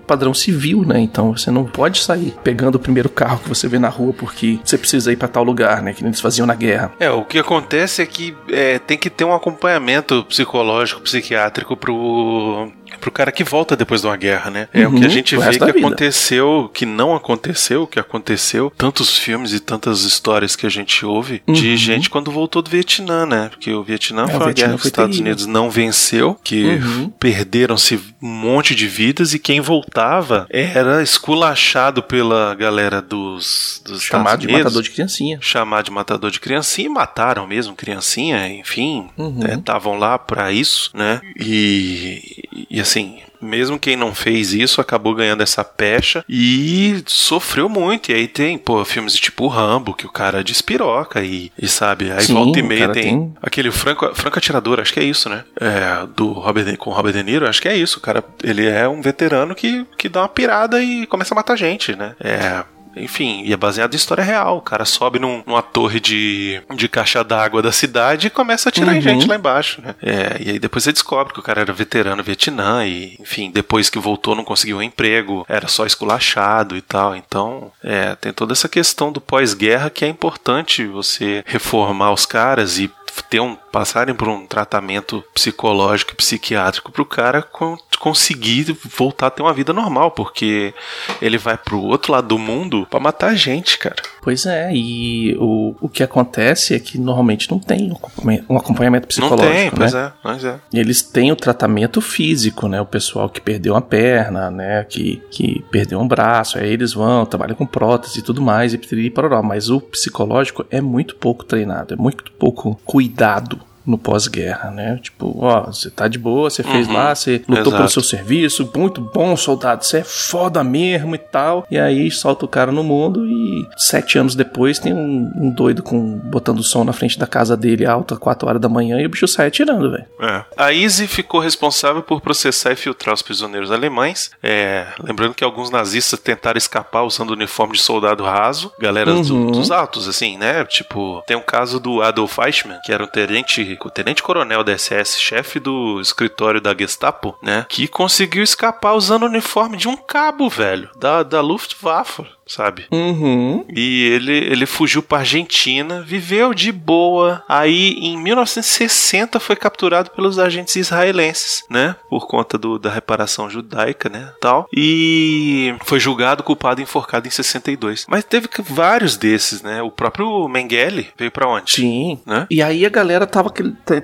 padrão civil, né? Então você não pode sair pegando o primeiro carro que você vê na rua porque você precisa ir pra tal lugar, né? Que eles faziam na guerra. É, o que acontece é que é, tem que ter um acompanhamento psicológico, psiquiátrico pro, pro cara que volta depois de uma guerra, né? É o que a Uhum, gente vê que aconteceu, que não aconteceu, que aconteceu. Tantos filmes e tantas histórias que a gente ouve de Uhum. gente quando voltou do Vietnã, né? Porque o Vietnã É, foi uma Vietnã guerra que os Estados terrível. Unidos não venceu, que Uhum. perderam-se um monte de vidas e quem voltava era esculachado pela galera dos, dos Chamado Estados de Unidos matador de criancinha. chamar de matador de criancinha e mataram mesmo criancinha, enfim, Uhum. estavam lá pra isso, né? E, e assim, mesmo quem não fez isso acabou ganhando essa pecha e sofreu muito. E aí tem, pô, filmes tipo Rambo, que o cara despiroca e, e sabe, aí Sim, volta e meia tem, tem- aquele Franco, Franco Atirador, acho que é isso, né? É, do Robert, com o Robert De Niro, acho que é isso. O cara, ele é um veterano que, que dá uma pirada e começa a matar gente, né? É. enfim, e é baseado em história real. O cara sobe num- numa torre de, de caixa d'água da cidade e começa a atirar em Uhum. gente lá embaixo, né? É, e aí depois você descobre que o cara era veterano no Vietnã e, enfim, depois que voltou não conseguiu um emprego, era só esculachado e tal. Então, é, tem toda essa questão do pós-guerra que é importante você reformar os caras e ter um passarem por um tratamento psicológico e psiquiátrico pro cara con- conseguir voltar a ter uma vida normal, porque ele vai pro outro lado do mundo pra matar gente, cara. Pois é, e o, o que acontece é que normalmente não tem um acompanha- acompanhamento psicológico, não tem, né? pois é, pois é. Eles têm o tratamento físico, né? O pessoal que perdeu uma perna, né? Que, que perdeu um braço, aí eles vão, trabalham com prótese e tudo mais, e piriri pororó. Mas o psicológico é muito pouco treinado, é muito pouco cuidado no pós-guerra, né? Tipo, ó, você tá de boa, você fez Uhum, lá, você lutou pelo exato. seu serviço, muito bom, soldado, você é foda mesmo e tal. E aí solta o cara no mundo e sete anos depois tem um, um doido com botando som na frente da casa dele alta, quatro horas da manhã, e o bicho sai atirando, velho. É. A Easy ficou responsável por processar e filtrar os prisioneiros alemães. É, lembrando que alguns nazistas tentaram escapar usando o uniforme de soldado raso, galera do- Uhum. dos altos, assim, né? Tipo, tem um caso do Adolf Eichmann, que era um tenente, tenente coronel da SS, chefe do escritório da Gestapo, né? Que conseguiu escapar usando o uniforme de um cabo, velho, da, da Luftwaffe. Sabe? Uhum. E ele, ele fugiu pra Argentina, viveu de boa. Aí, em 1960, foi capturado pelos agentes israelenses, né? Por conta do, da reparação judaica, né? Tal. E foi julgado, culpado e enforcado em 62. Mas teve que- vários desses, né? O próprio Mengele veio pra onde? Sim. Né? E aí a galera tava,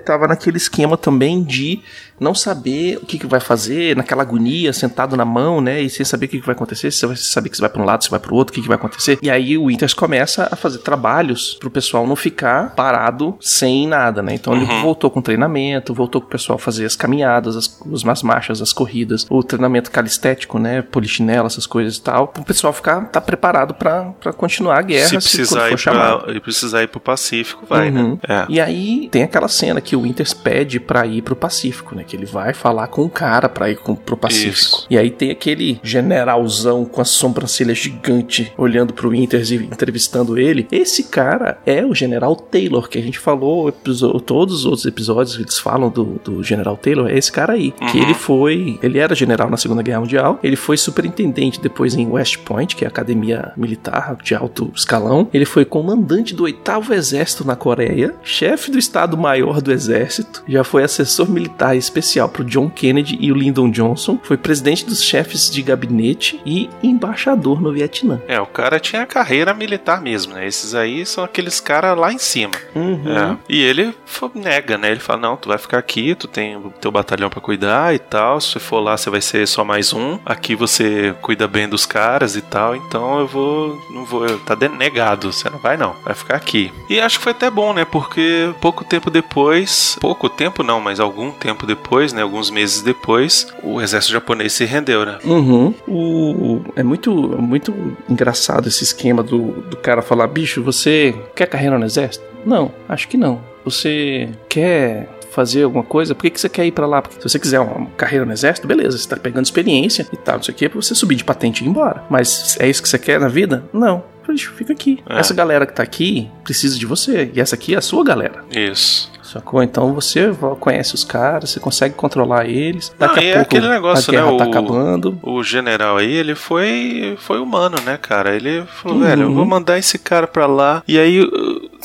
tava naquele esquema também de não saber o que, que vai fazer, naquela agonia, sentado na mão, né? E sem saber o que, que vai acontecer, se você vai saber que você vai pra um lado, se vai pro outro, o que, que vai acontecer. E aí o Winters começa a fazer trabalhos pro pessoal não ficar parado sem nada, né? Então ele Uhum. voltou com treinamento, voltou com o pessoal fazer as caminhadas, as, as marchas, as corridas, o treinamento calistético, né? Polichinelo, essas coisas e tal, pro pessoal ficar tá preparado pra pra continuar a guerra Se precisar, for ir chamado. pra, e precisar ir pro Pacífico, vai, Uhum. né? É. E aí tem aquela cena que o Winters pede pra ir pro Pacífico, né? Que ele vai falar com o cara pra ir com, pro Pacífico. Isso. E aí tem aquele generalzão com a sobrancelha gigante olhando pro Winters e entrevistando ele. Esse cara é o General Taylor, que a gente falou todos os outros episódios, eles falam do, do General Taylor, é esse cara aí. Que Uhum. ele foi. Ele era general na Segunda Guerra Mundial, ele foi superintendente depois em West Point, que é a academia militar de alto escalão. Ele foi comandante do oitavo exército na Coreia, chefe do Estado-Maior do Exército, já foi assessor militar especial pro John Kennedy e o Lyndon Johnson, foi presidente dos chefes de gabinete e embaixador no Vietnã. É, o cara tinha carreira militar mesmo, né? Esses aí são aqueles caras lá em cima. Uhum. É. E ele nega, né? Ele fala: não, tu vai ficar aqui, tu tem o teu batalhão pra cuidar e tal. Se você for lá, você vai ser só mais um. Aqui você cuida bem dos caras e tal. Então eu vou. Não vou. Tá de- negado. Você não vai, não. Vai ficar aqui. E acho que foi até bom, né? Porque pouco tempo depois. Pouco tempo não, mas algum tempo depois, né? Alguns meses depois, o exército japonês se rendeu, né? Uhum. O, é muito, muito engraçado esse esquema do, do cara falar: bicho, você quer carreira no exército? Não, acho que não. Você quer fazer alguma coisa? Por que, que você quer ir pra lá? Porque se você quiser uma carreira no exército, beleza, você tá pegando experiência e tal, não sei o que, pra você subir de patente e ir embora. Mas é isso que você quer na vida? Não. Fica aqui. É. Essa galera que tá aqui precisa de você. E essa aqui é a sua galera. Isso. Sacou? Então você conhece os caras, você consegue controlar eles. Daqui Não, a é pouco aquele negócio, a guerra né? tá O- acabando. O general aí, ele foi foi humano, né, cara? Ele falou, Uhum. velho, eu vou mandar esse cara pra lá. E aí,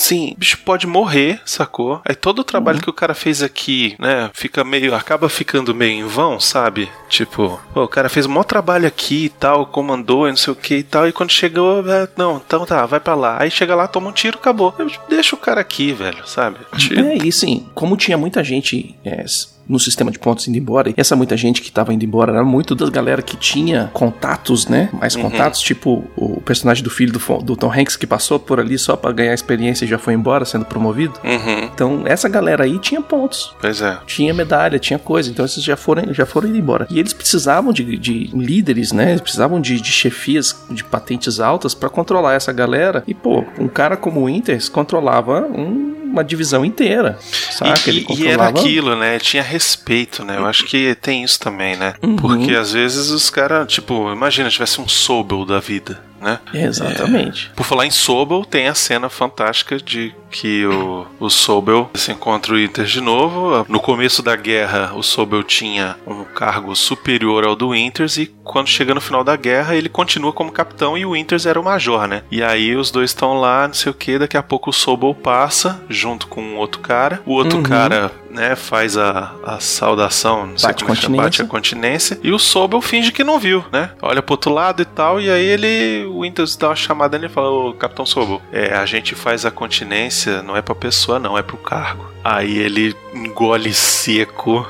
sim, o bicho pode morrer, sacou? Aí todo o trabalho Uhum. que o cara fez aqui, né, fica meio. acaba ficando meio em vão, sabe? Tipo, pô, o cara fez um maior trabalho aqui e tal, comandou e não sei o que e tal. E quando chegou, é, não, então tá, vai pra lá. Aí chega lá, toma um tiro, acabou. Eu, tipo, Deixa o cara aqui, velho, sabe? Tipo, É, e assim, como tinha muita gente é, no sistema de pontos indo embora, e essa muita gente que tava indo embora era muito das galera que tinha contatos, né? Mais Uhum. contatos, tipo o personagem do filho do, do Tom Hanks que passou por ali só pra ganhar experiência e já foi embora sendo promovido. Uhum, Então, essa galera aí tinha pontos. pois é. Tinha medalha, tinha coisa, então esses já foram, já foram indo embora. E eles precisavam de, de líderes, né? Eles precisavam de, de chefias de patentes altas pra controlar essa galera. E, pô, um cara como o Winters controlava um- uma divisão inteira. Saca? E, Ele e- e era aquilo, né? Tinha respeito, né? Eu acho que tem isso também, né? Uhum. Porque às vezes os caras, tipo, imagina, tivesse um Sobel da vida, né? Exatamente. Por falar em Sobel, tem a cena fantástica de que o, o Sobel se encontra o Inter de novo. No começo da guerra, o Sobel tinha um cargo superior ao do Winters e quando chega no final da guerra, ele continua como capitão e o Winters era o major, né? E aí os dois estão lá, não sei o que, daqui a pouco o Sobel passa junto com um outro cara. O outro Uhum. cara, né, faz a, a saudação, não sei Bate como é que chama, bate continência. a continência. E o Sobel finge que não viu, né? Olha pro outro lado e tal, e aí ele, o Winters dá uma chamada nele e fala, ô Capitão Sobel, é, a gente faz a continência, não é pra pessoa não, é pro cargo. Aí ele engole seco,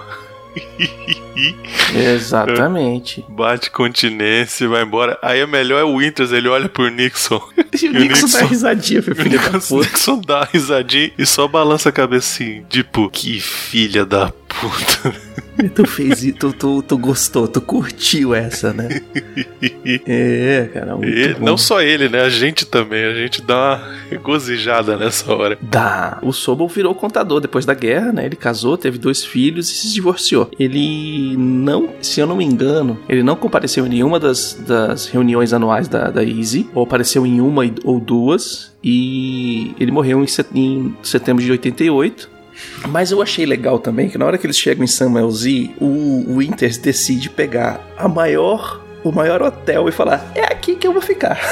Exatamente. bate continência e vai embora. Aí o melhor é o Winters, ele olha pro Nixon. E o Nixon dá risadinha, meu E o filho da Nixon, puta. Nixon dá risadinha e só balança a cabeça assim, tipo, que filha da puta. Tu fez isso, tu, tu, tu gostou, tu curtiu essa, né? É, cara, muito E bom. não só ele, né? A gente também. A gente dá uma regozijada nessa hora. Dá. O Sobol virou contador depois da guerra, né? Ele casou, teve dois filhos e se divorciou. Ele não, se eu não me engano, ele não compareceu em nenhuma das, das reuniões anuais da, da Easy, ou apareceu em uma ou duas, e ele morreu em setembro de 88. Mas eu achei legal também que na hora que eles chegam em Samuel Z, o Winters decide pegar a maior, o maior hotel e falar: é aqui que eu vou ficar.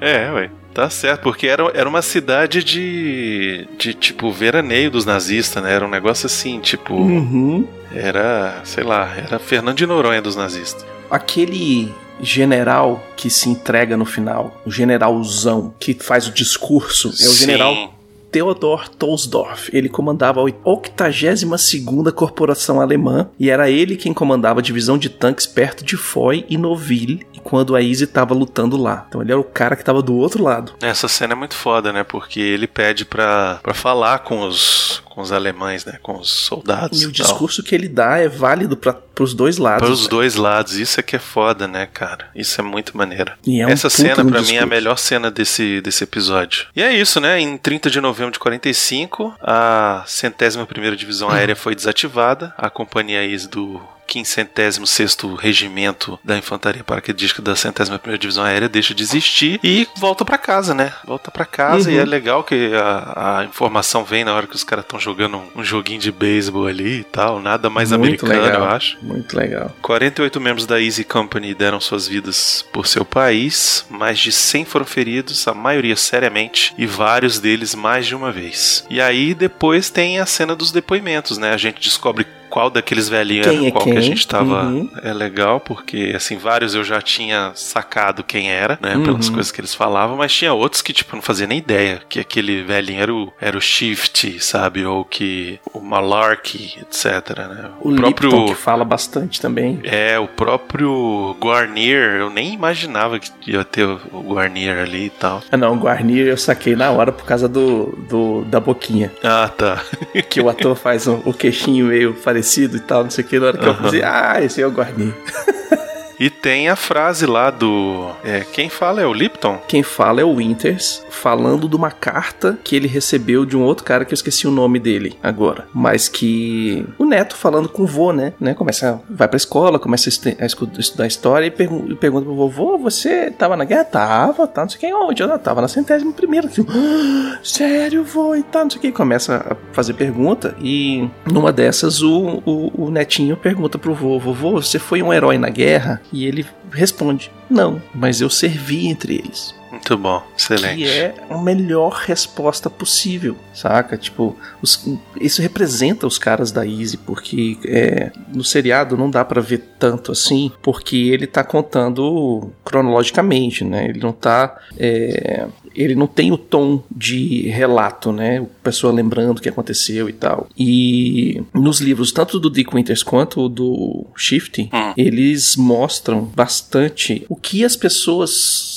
É, ué. Tá certo, porque era, era uma cidade de, de, tipo, veraneio dos nazistas, né? Era um negócio assim, tipo, Uhum. era, sei lá, era Fernando de Noronha dos nazistas. aquele general que se entrega no final, o generalzão que faz o discurso, é o Sim. general Theodor Tolsdorf. Ele comandava a 82ª Corporação Alemã e era ele quem comandava a divisão de tanques perto de Foy e Noville quando a Easy estava lutando lá. Então ele era o cara que estava do outro lado. Essa cena é muito foda, né? Porque ele pede pra falar com os, com os alemães, né? Com os soldados. E o discurso que ele dá é válido para os dois lados. Para os velho. dois lados, isso é que é foda, né, cara? Isso é muito maneiro. E é um Essa cena, pra mim, é a melhor cena desse, desse episódio. E é isso, né? Em 30 de novembro de 45, a centésima primeira divisão aérea foi desativada. A companhia IS do 506º Regimento da Infantaria Paraquedística da centésima primeira divisão aérea deixa de existir e volta pra casa, né? Volta pra casa Uhum. e é legal que a, a informação vem na hora que os caras estão jogando um, um joguinho de beisebol ali e tal. Nada mais Muito americano, legal. eu acho. Muito legal. 48 membros da Easy Company deram suas vidas por seu país, mais de 100 foram feridos, a maioria seriamente, e vários deles mais de uma vez. E aí depois tem a cena dos depoimentos, né? A gente descobre qual daqueles velhinhos Quem era é qual quem? que a gente tava. Uhum. É legal, porque assim, vários eu já tinha sacado quem era, né? Pelas Uhum. coisas que eles falavam, mas tinha outros que, tipo, não fazia nem ideia que aquele velhinho era o, era o Shift, sabe? Ou que o Malarkey, etc, né? O Lipton, que fala bastante também. É, o próprio Guarnier, eu nem imaginava que ia ter o o Guarnier ali e tal. Ah, não, o Guarnier eu saquei na hora por causa do, do da boquinha. Ah, tá. Que o ator faz o, o queixinho meio parecido e tal, não sei o que. Na hora que eu Aham. fazia, ah, esse é o Guarnier. E tem a frase lá do. É, quem fala é o Lipton? Quem fala é o Winters, falando de uma carta que ele recebeu de um outro cara que eu esqueci o nome dele agora. Mas que. O neto falando com o vô, né? né? Começa. Vai pra escola, começa a, estudar história e, pergun e pergunta pro vovô: Você tava na guerra? Tava, tá, não sei o que. Onde? Eu tava na centésima primeira. Assim, "Ah, Sério, vô? E tal, não sei o que. Começa a fazer pergunta e numa dessas o, o, o netinho pergunta pro vô: Vovô, você foi um herói na guerra? E ele responde: Não, mas eu servi entre eles. Muito bom, excelente. Que é a melhor resposta possível, saca? Tipo, os- isso representa os caras da Easy, porque é, no seriado não dá pra ver tanto assim, porque ele tá contando cronologicamente, né? Ele não tá. é, ele não tem o tom de relato, né? O pessoa lembrando o que aconteceu e tal. E nos livros, tanto do Dick Winters quanto do Shifty, Hum. eles mostram bastante o que as pessoas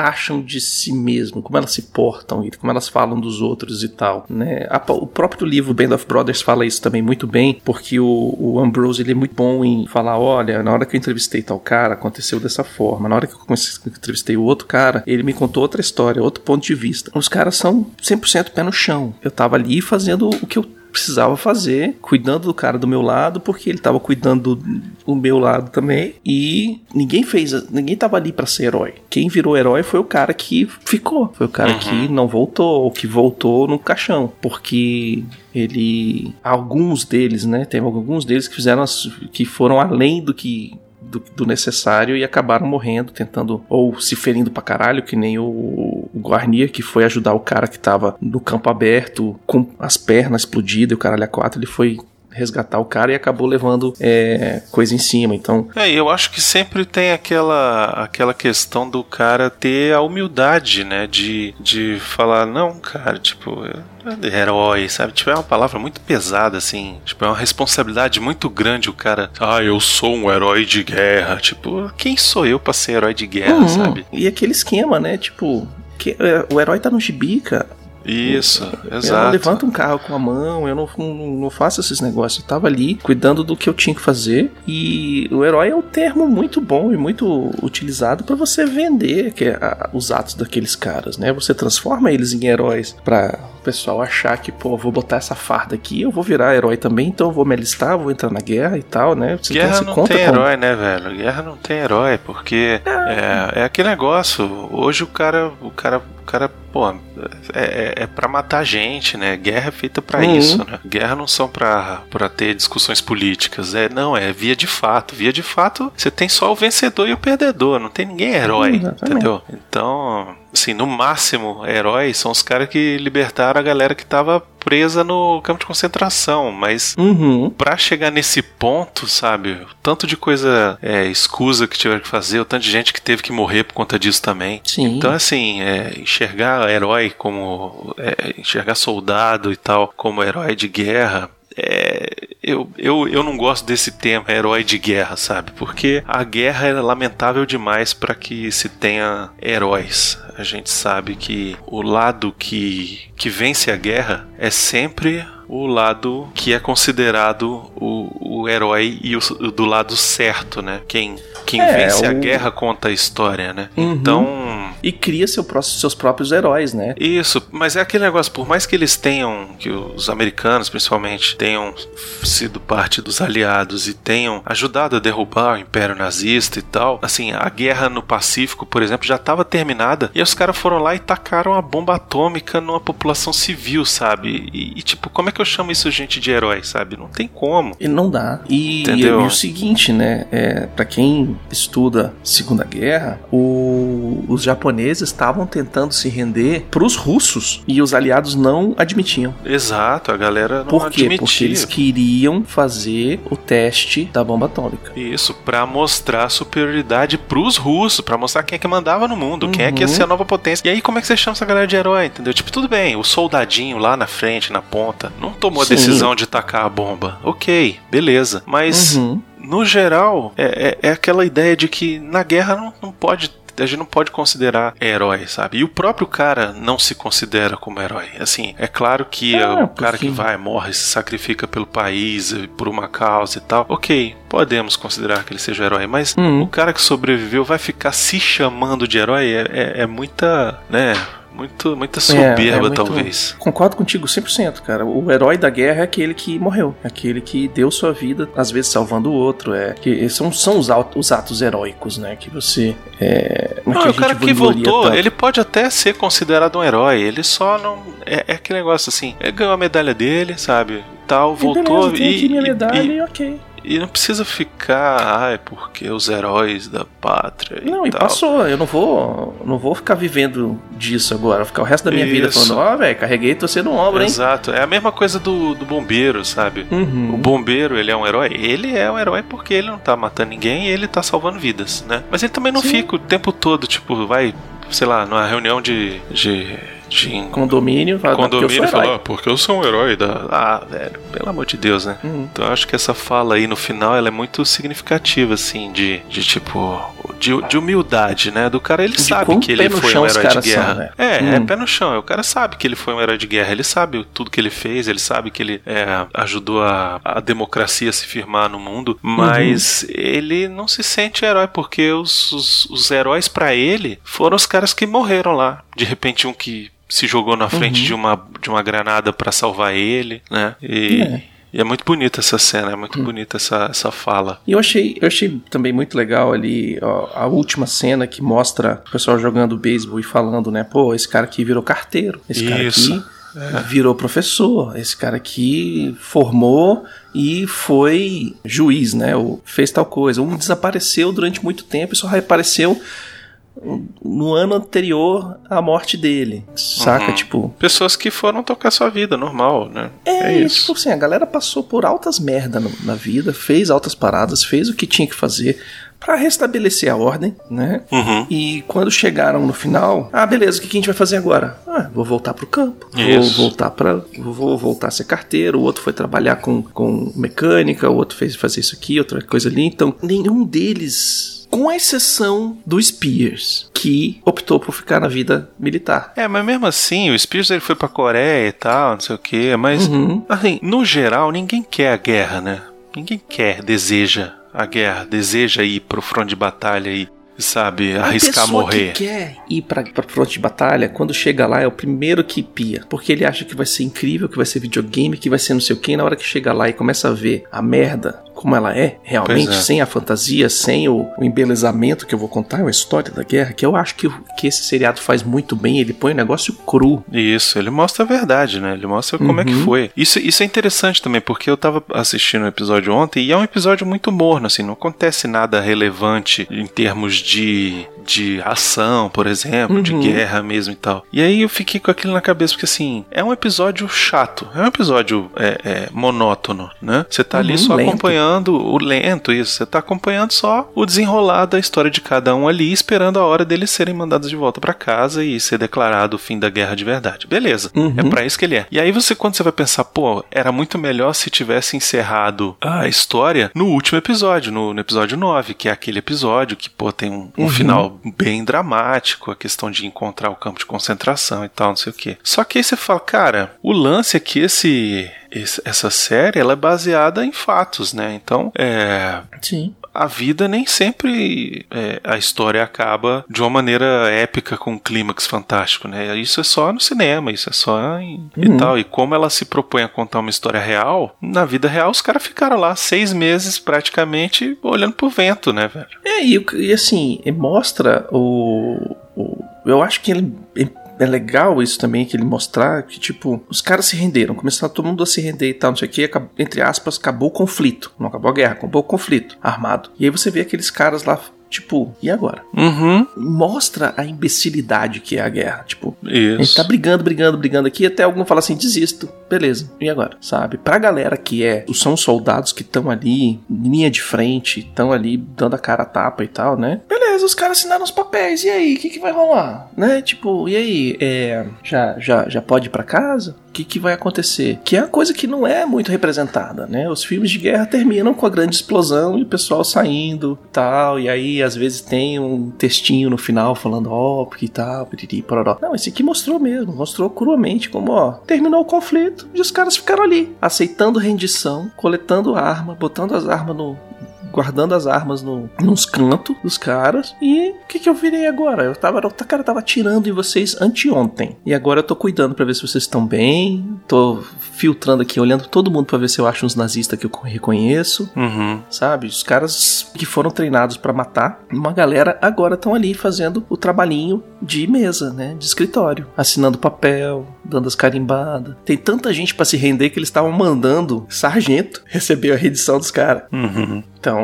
acham de si mesmo, como elas se portam e como elas falam dos outros e tal, né? O próprio livro Band of Brothers fala isso também muito bem, porque o, o Ambrose ele é muito bom em falar, olha, na hora que eu entrevistei tal cara, aconteceu dessa forma, na hora que eu comecei- que eu entrevistei o outro cara, ele me contou outra história, outro ponto de vista. Os caras são 100% pé no chão. Eu tava ali fazendo o que eu precisava fazer, cuidando do cara do meu lado, porque ele tava cuidando do, meu lado também. E ninguém fez, ninguém tava ali pra ser herói. Quem virou herói foi o cara que ficou, foi o cara que não voltou, ou que voltou no caixão, porque ele alguns deles, né, tem alguns deles que fizeram as, que foram além do que do, do necessário e acabaram morrendo, tentando ou se ferindo pra caralho, que nem o, o Guarnier, que foi ajudar o cara que tava no campo aberto com as pernas explodidas e o caralho a quatro, ele foi resgatar o cara e acabou levando é, coisa em cima. Então, É, eu acho que sempre tem aquela, aquela questão do cara ter a humildade, né? De, de falar, não, cara, tipo, é herói, sabe? Tipo, é uma palavra muito pesada, assim. Tipo, é uma responsabilidade muito grande o cara. Ah, eu sou um herói de guerra. Tipo, quem sou eu pra ser herói de guerra, Uhum. sabe? E aquele esquema, né? Tipo, que, é, o herói tá no gibi, cara. Isso, Eu não exato. levanto um carro com a mão, eu não, não, não faço esses negócios. Eu tava ali cuidando do que eu tinha que fazer. E o herói é um termo muito bom e muito utilizado pra você vender que é, a- os atos daqueles caras, né? Você transforma eles em heróis pra o pessoal achar que, pô, vou botar essa farda aqui, eu vou virar herói também, então eu vou me alistar, vou entrar na guerra e tal, né? Você Guerra não tem como- herói, né, velho? Guerra não tem herói, porque é, é aquele negócio. Hoje o cara, o cara, o cara, pô, é, é, é pra matar gente, né? Guerra é feita pra Uhum. isso, né? Guerra não são pra, pra ter discussões políticas. É, não, é via de fato. Via de fato, você tem só o vencedor e o perdedor. Não tem ninguém herói, Exatamente. entendeu? Então, assim, no máximo, heróis são os caras que libertaram a galera que tava presa no campo de concentração, mas Uhum. Pra chegar nesse ponto, sabe? O tanto de coisa é, escusa que tiveram que fazer, o tanto de gente que teve que morrer por conta disso também. Sim. Então, assim, é, enxergar herói como. é, enxergar soldado e tal como herói de guerra. É, eu, eu, eu não gosto desse termo herói de guerra, sabe? Porque a guerra é lamentável demais para que se tenha heróis. A gente sabe que o lado que, que vence a guerra é sempre o lado que é considerado o, o herói e o, o do lado certo, né? Quem, quem É, vence a o- guerra conta a história, né? Uhum. Então. E cria seu pró- seus próprios heróis, né? Isso, mas é aquele negócio, por mais que eles tenham, que os americanos principalmente, tenham sido parte dos aliados e tenham ajudado a derrubar o Império Nazista e tal, assim, a guerra no Pacífico, por exemplo, já estava terminada e os caras foram lá e tacaram a bomba atômica numa população civil, sabe? E, e, tipo, como é que eu chamo isso gente de herói, sabe? Não tem como. E não dá. E, Entendeu? e o seguinte, né? É, para quem estuda Segunda Guerra, o- os japoneses estavam tentando se render pros russos e os aliados não admitiam. Exato, a galera não Por quê? admitia. Porque eles queriam fazer o teste da bomba atômica. Isso, pra mostrar superioridade pros russos, pra mostrar quem é que mandava no mundo, quem é que ia Uhum. ser a nova potência. E aí, como é que você chama essa galera de herói, entendeu? Tipo, tudo bem, o soldadinho lá na frente, na ponta, não tomou a decisão de tacar a bomba. Ok, beleza. Mas, Uhum. no geral, é, é- é aquela ideia de que na guerra não, não pode. A gente não pode considerar herói, sabe? E o próprio cara não se considera como herói. Assim, é claro que É, o cara que vai, morre, se sacrifica pelo país, eh, por uma causa e tal. Ok, podemos considerar que ele seja herói, mas Uhum. o cara que sobreviveu vai ficar se chamando de herói? É, é- é muita, né? Muito, muita soberba, É, é muito- talvez. Concordo contigo 100%, cara. O herói da guerra é aquele que morreu, é aquele que deu sua vida, às vezes salvando o outro. É que são, são os, os atos heróicos, né? Que você. É, Não, que o cara que voltou, tanto. ele pode até ser considerado um herói. Ele só não. É, é aquele negócio assim. Ele ganhou a medalha dele, sabe? Tal, E voltou beleza, aqui minha e, medalha e, e ok. E não precisa ficar, ai, porque os heróis da pátria. Não, e tal. passou. Eu não vou, não vou ficar vivendo disso agora. Ficar o resto da minha vida Isso. falando, ó, velho, carreguei você no ombro, hein? Exato. É a mesma coisa do, do bombeiro, sabe? O Uhum. bombeiro, ele é um herói? Ele é um herói porque ele não tá matando ninguém e ele tá salvando vidas, né? Mas ele também não Sim. fica o tempo todo, tipo, vai, sei lá, numa reunião de. de, Condomínio, fala, "Não, porque condomínio e herói." falar, "Ah, porque eu sou um herói da. Ah, velho, pelo amor de Deus, né? Uhum. Então eu acho que essa fala aí no final ela é muito significativa, assim, de, de tipo. De, de humildade, né? Do cara, ele De sabe que ele foi chão um herói de caras são, guerra. né? É, é Hum. pé no chão. O cara sabe que ele foi um herói de guerra, ele sabe tudo que ele fez, ele sabe que ele é, ajudou a, a democracia a se firmar no mundo, mas Uhum. ele não se sente herói, porque os, os, os heróis pra ele foram os caras que morreram lá. De repente, um que se jogou na frente Uhum. de, uma, de uma granada pra salvar ele, né? E É. e é muito bonita essa cena, é muito bonita essa, essa fala. E eu achei, eu achei também muito legal ali ó, a última cena que mostra o pessoal jogando beisebol e falando, né? Pô, esse cara aqui virou carteiro. Esse cara Isso. aqui virou professor. Esse cara aqui formou e foi juiz, né? Ou fez tal coisa. Um desapareceu durante muito tempo e só reapareceu no ano anterior à morte dele. Saca? Uhum. Tipo, Pessoas que foram tocar sua vida, normal, né? é, É isso. tipo assim, a galera passou por altas merda no- na vida, fez altas paradas, fez o que tinha que fazer pra restabelecer a ordem, né? Uhum. E quando chegaram no final, ah, beleza, o que a gente vai fazer agora? Ah, vou voltar pro campo. Vou Isso. voltar para, vou voltar a ser carteiro. O outro foi trabalhar com, com mecânica, o outro fez fazer isso aqui, outra coisa ali. Então, nenhum deles, com exceção do Spears, que optou por ficar na vida militar. É, mas mesmo assim, o Spears ele foi pra Coreia e tal, não sei o que, mas Uhum. assim, no geral, ninguém quer a guerra, né? Ninguém quer, deseja a guerra, deseja ir pro front de batalha e, sabe, arriscar a pessoa morrer. que quer ir pra, pra fronte de batalha, quando chega lá é o primeiro que pia. Porque ele acha que vai ser incrível, que vai ser videogame, que vai ser não sei o que. Na hora que chega lá e começa a ver a merda como ela é, realmente, é. sem a fantasia, sem o, o embelezamento que eu vou contar, a história da guerra, que eu acho que, que esse seriado faz muito bem. Ele põe o negócio cru. Isso, ele mostra a verdade, né? Ele mostra como é que Uhum. foi. Isso, isso é interessante também, porque eu tava assistindo o episódio ontem e é um episódio muito morno, assim, não acontece nada relevante em termos de, de ação, por exemplo, de Uhum. guerra mesmo e tal. E aí eu fiquei com aquilo na cabeça, porque assim, é um episódio chato, é um episódio é, é, monótono, né? Você tá ali Uhum, só lento. acompanhando o lento, isso, você tá acompanhando só o desenrolar da história de cada um ali, esperando a hora deles serem mandados de volta pra casa e ser declarado o fim da guerra de verdade. Beleza, Uhum. é pra isso que ele é. E aí você, quando você vai pensar, pô, era muito melhor se tivesse encerrado a história no último episódio, no, no episódio 9, que é aquele episódio que, pô, tem um, um Uhum. final bem dramático, a questão de encontrar o campo de concentração e tal, não sei o quê. Só que aí você fala, cara, o lance é que esse- essa série ela é baseada em fatos, né? Então, é, Sim. A vida nem sempre é, a história acaba de uma maneira épica com um clímax fantástico, né? Isso é só no cinema, isso é só em, e Uhum. tal. E como ela se propõe a contar uma história real, na vida real os caras ficaram lá seis meses praticamente olhando pro vento, né, velho? É, e, e assim, e mostra o, o- Eu acho que ele. É legal isso também, que ele mostrar que, tipo, os caras se renderam, começaram todo mundo a se render e tal, não sei o que, entre aspas, acabou o conflito. Não acabou a guerra, acabou o conflito armado. E aí você vê aqueles caras lá, tipo, e agora? Uhum. Mostra a imbecilidade que é a guerra. Tipo, a gente Isso. tá brigando, brigando, brigando aqui, até algum fala assim, desisto. Beleza, e agora? Sabe? Pra galera que é, são os soldados que estão ali, linha de frente, estão ali dando a cara a tapa e tal, né? Beleza, os caras assinaram os papéis, e aí, o que, que vai rolar? Né? Tipo, e aí, é, já, já, já pode ir pra casa? O que, que vai acontecer? Que é uma coisa que não é muito representada, né? Os filmes de guerra terminam com a grande explosão e o pessoal saindo tal, e aí às vezes tem um textinho no final falando, ó, porque tal, piriri, pororó. Não, esse aqui mostrou mesmo, mostrou cruamente como, ó, terminou o conflito e os caras ficaram ali, aceitando rendição, coletando arma, botando as armas no, guardando as armas no, nos cantos dos caras. E o que, que eu virei agora? Eu tava, o cara tava atirando em vocês anteontem. E agora eu tô cuidando pra ver se vocês estão bem. Tô filtrando aqui, olhando todo mundo pra ver se eu acho uns nazistas que eu reconheço. Uhum. Sabe? Os caras que foram treinados pra matar, uma galera agora estão ali fazendo o trabalhinho de mesa, né? De escritório. Assinando papel, dando as carimbadas. Tem tanta gente pra se render que eles estavam mandando sargento receber a redição dos caras. Uhum. Então,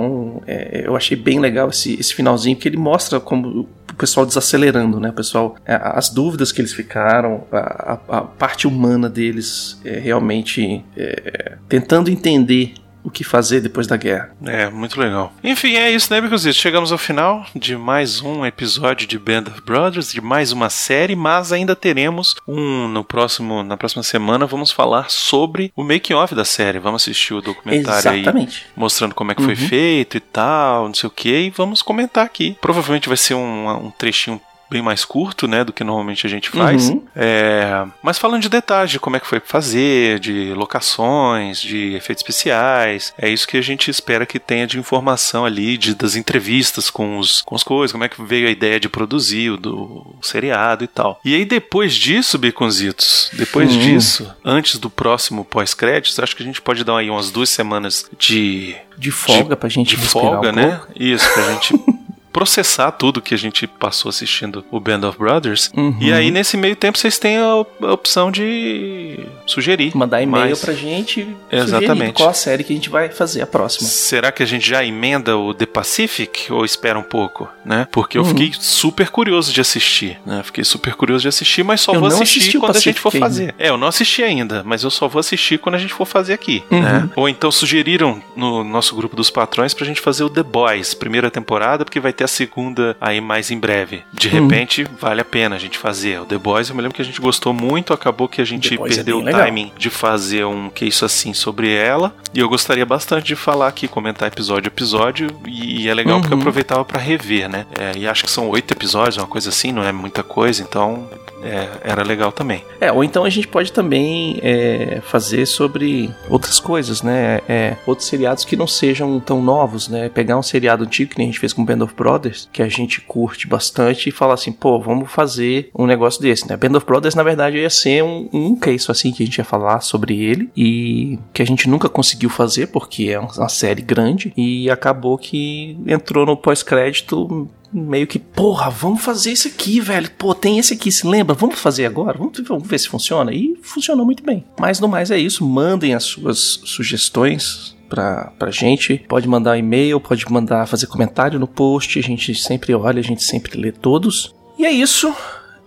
é, eu achei bem legal esse, esse finalzinho, porque ele mostra como o pessoal desacelerando, né? O pessoal, é, as dúvidas que eles ficaram, a, a- a parte humana deles é, realmente é, tentando entender o que fazer depois da guerra. É, muito legal. Enfim, é isso, né, Bicositos? Chegamos ao final de mais um episódio de Band of Brothers, de mais uma série, mas ainda teremos um no próximo, na próxima semana. Vamos falar sobre o making off da série. Vamos assistir o documentário aí Exatamente. mostrando como é que foi Uhum. feito e tal, não sei o que, e vamos comentar aqui. Provavelmente vai ser um, um trechinho bem mais curto, né, do que normalmente a gente faz. Uhum. É, mas falando de detalhes, de como é que foi fazer, de locações, de efeitos especiais, é isso que a gente espera que tenha de informação ali, de, das entrevistas com os, com as coisas, como é que veio a ideia de produzir o do seriado e tal. E aí depois disso, Baconzitos, depois Hum. disso, antes do próximo pós-créditos, acho que a gente pode dar aí umas duas semanas de De folga pra gente de folga, um né? pouco. Isso, pra gente processar tudo que a gente passou assistindo o Band of Brothers. Uhum. E aí, nesse meio tempo, vocês têm a, op- a opção de sugerir. Mandar e-mail mais. pra gente Exatamente. qual a série que a gente vai fazer a próxima. Será que a gente já emenda o The Pacific ou espera um pouco, né? Porque eu Uhum. fiquei super curioso de assistir, né? Fiquei super curioso de assistir, mas só Eu vou assistir quando a gente for ainda. fazer. É, eu não assisti ainda, mas eu só vou assistir quando a gente for fazer aqui, Uhum. né? Ou então sugeriram no nosso grupo dos patrões pra gente fazer o The Boys, primeira temporada, porque vai ter a segunda aí mais em breve. De Uhum. repente, vale a pena a gente fazer. O The Boys, eu me lembro que a gente gostou muito, acabou que a gente é perdeu bem o legal. timing de fazer um que isso assim sobre ela. E eu gostaria bastante de falar aqui, comentar episódio a episódio. E, e é legal porque eu Uhum. aproveitava pra rever, né? É, e acho que são oito episódios, uma coisa assim, não é muita coisa, então é, era legal também. É, ou então a gente pode também é, fazer sobre outras coisas, né? É, outros seriados que não sejam tão novos, né? Pegar um seriado antigo que a gente fez com Band of Brothers, que a gente curte bastante, e falar assim, pô, vamos fazer um negócio desse, né? Band of Brothers, na verdade, ia ser um, um case assim que a gente ia falar sobre ele e que a gente nunca conseguiu fazer porque é uma série grande e acabou que entrou no pós-crédito meio que, porra, vamos fazer isso aqui, velho. Pô, tem esse aqui, se lembra? Vamos fazer agora? Vamos, vamos ver se funciona. E funcionou muito bem. Mas no mais é isso. Mandem as suas sugestões pra, pra gente. Pode mandar e-mail, pode mandar fazer comentário no post. A gente sempre olha, a gente sempre lê todos. E é isso.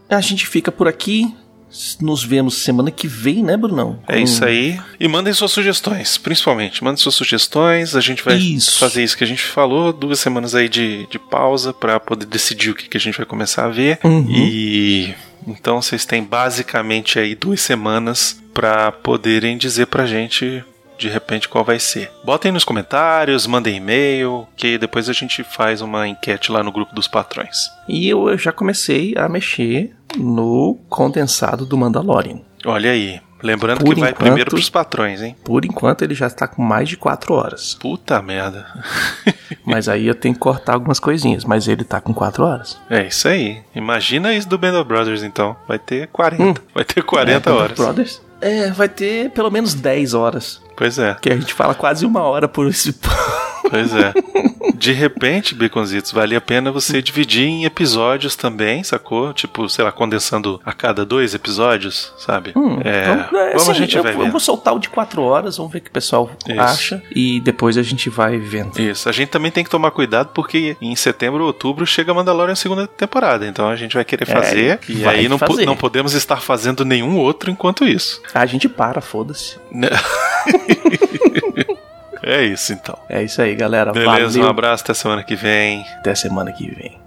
A gente fica por aqui. Nos vemos semana que vem, né, Brunão? É isso aí. E mandem suas sugestões, principalmente. Mandem suas sugestões. A gente vai Isso. fazer isso que a gente falou. Duas semanas aí de, de pausa pra poder decidir o que, que a gente vai começar a ver. Uhum. E então vocês têm basicamente aí duas semanas pra poderem dizer pra gente de repente qual vai ser. Botem nos comentários, mandem e-mail, que depois a gente faz uma enquete lá no grupo dos patrões. E eu já comecei a mexer no condensado do Mandalorian. Olha aí. Lembrando Por que vai enquanto- primeiro pros patrões, hein? Por enquanto ele já está com mais de 4 horas. Puta merda. Mas aí eu tenho que cortar algumas coisinhas. Mas ele tá com 4 horas. É isso aí. Imagina isso do Band of Brothers, então. Vai ter 40. Vai ter 40 É, horas. Brothers. É, vai ter pelo menos 10 horas. Pois é, Que a gente fala quase uma hora por esse. pois é. De repente, Baconzitos, vale a pena você dividir em episódios também, sacou? Tipo, sei lá, condensando a cada dois episódios, sabe? Hum, é, então, é, vamos a assim, gente eu, vai eu ver. vou soltar o de 4 horas, vamos ver o que o pessoal Isso. acha. E depois a gente vai vendo. Isso, a gente também tem que tomar cuidado porque em setembro ou outubro chega Mandalorian segunda temporada, então a gente vai querer fazer e É, vai aí não, po- fazer. não podemos estar fazendo nenhum outro enquanto isso. A gente para, foda-se. É isso então. É isso aí, galera. Beleza, Valeu. um abraço, até semana que vem. Até semana que vem.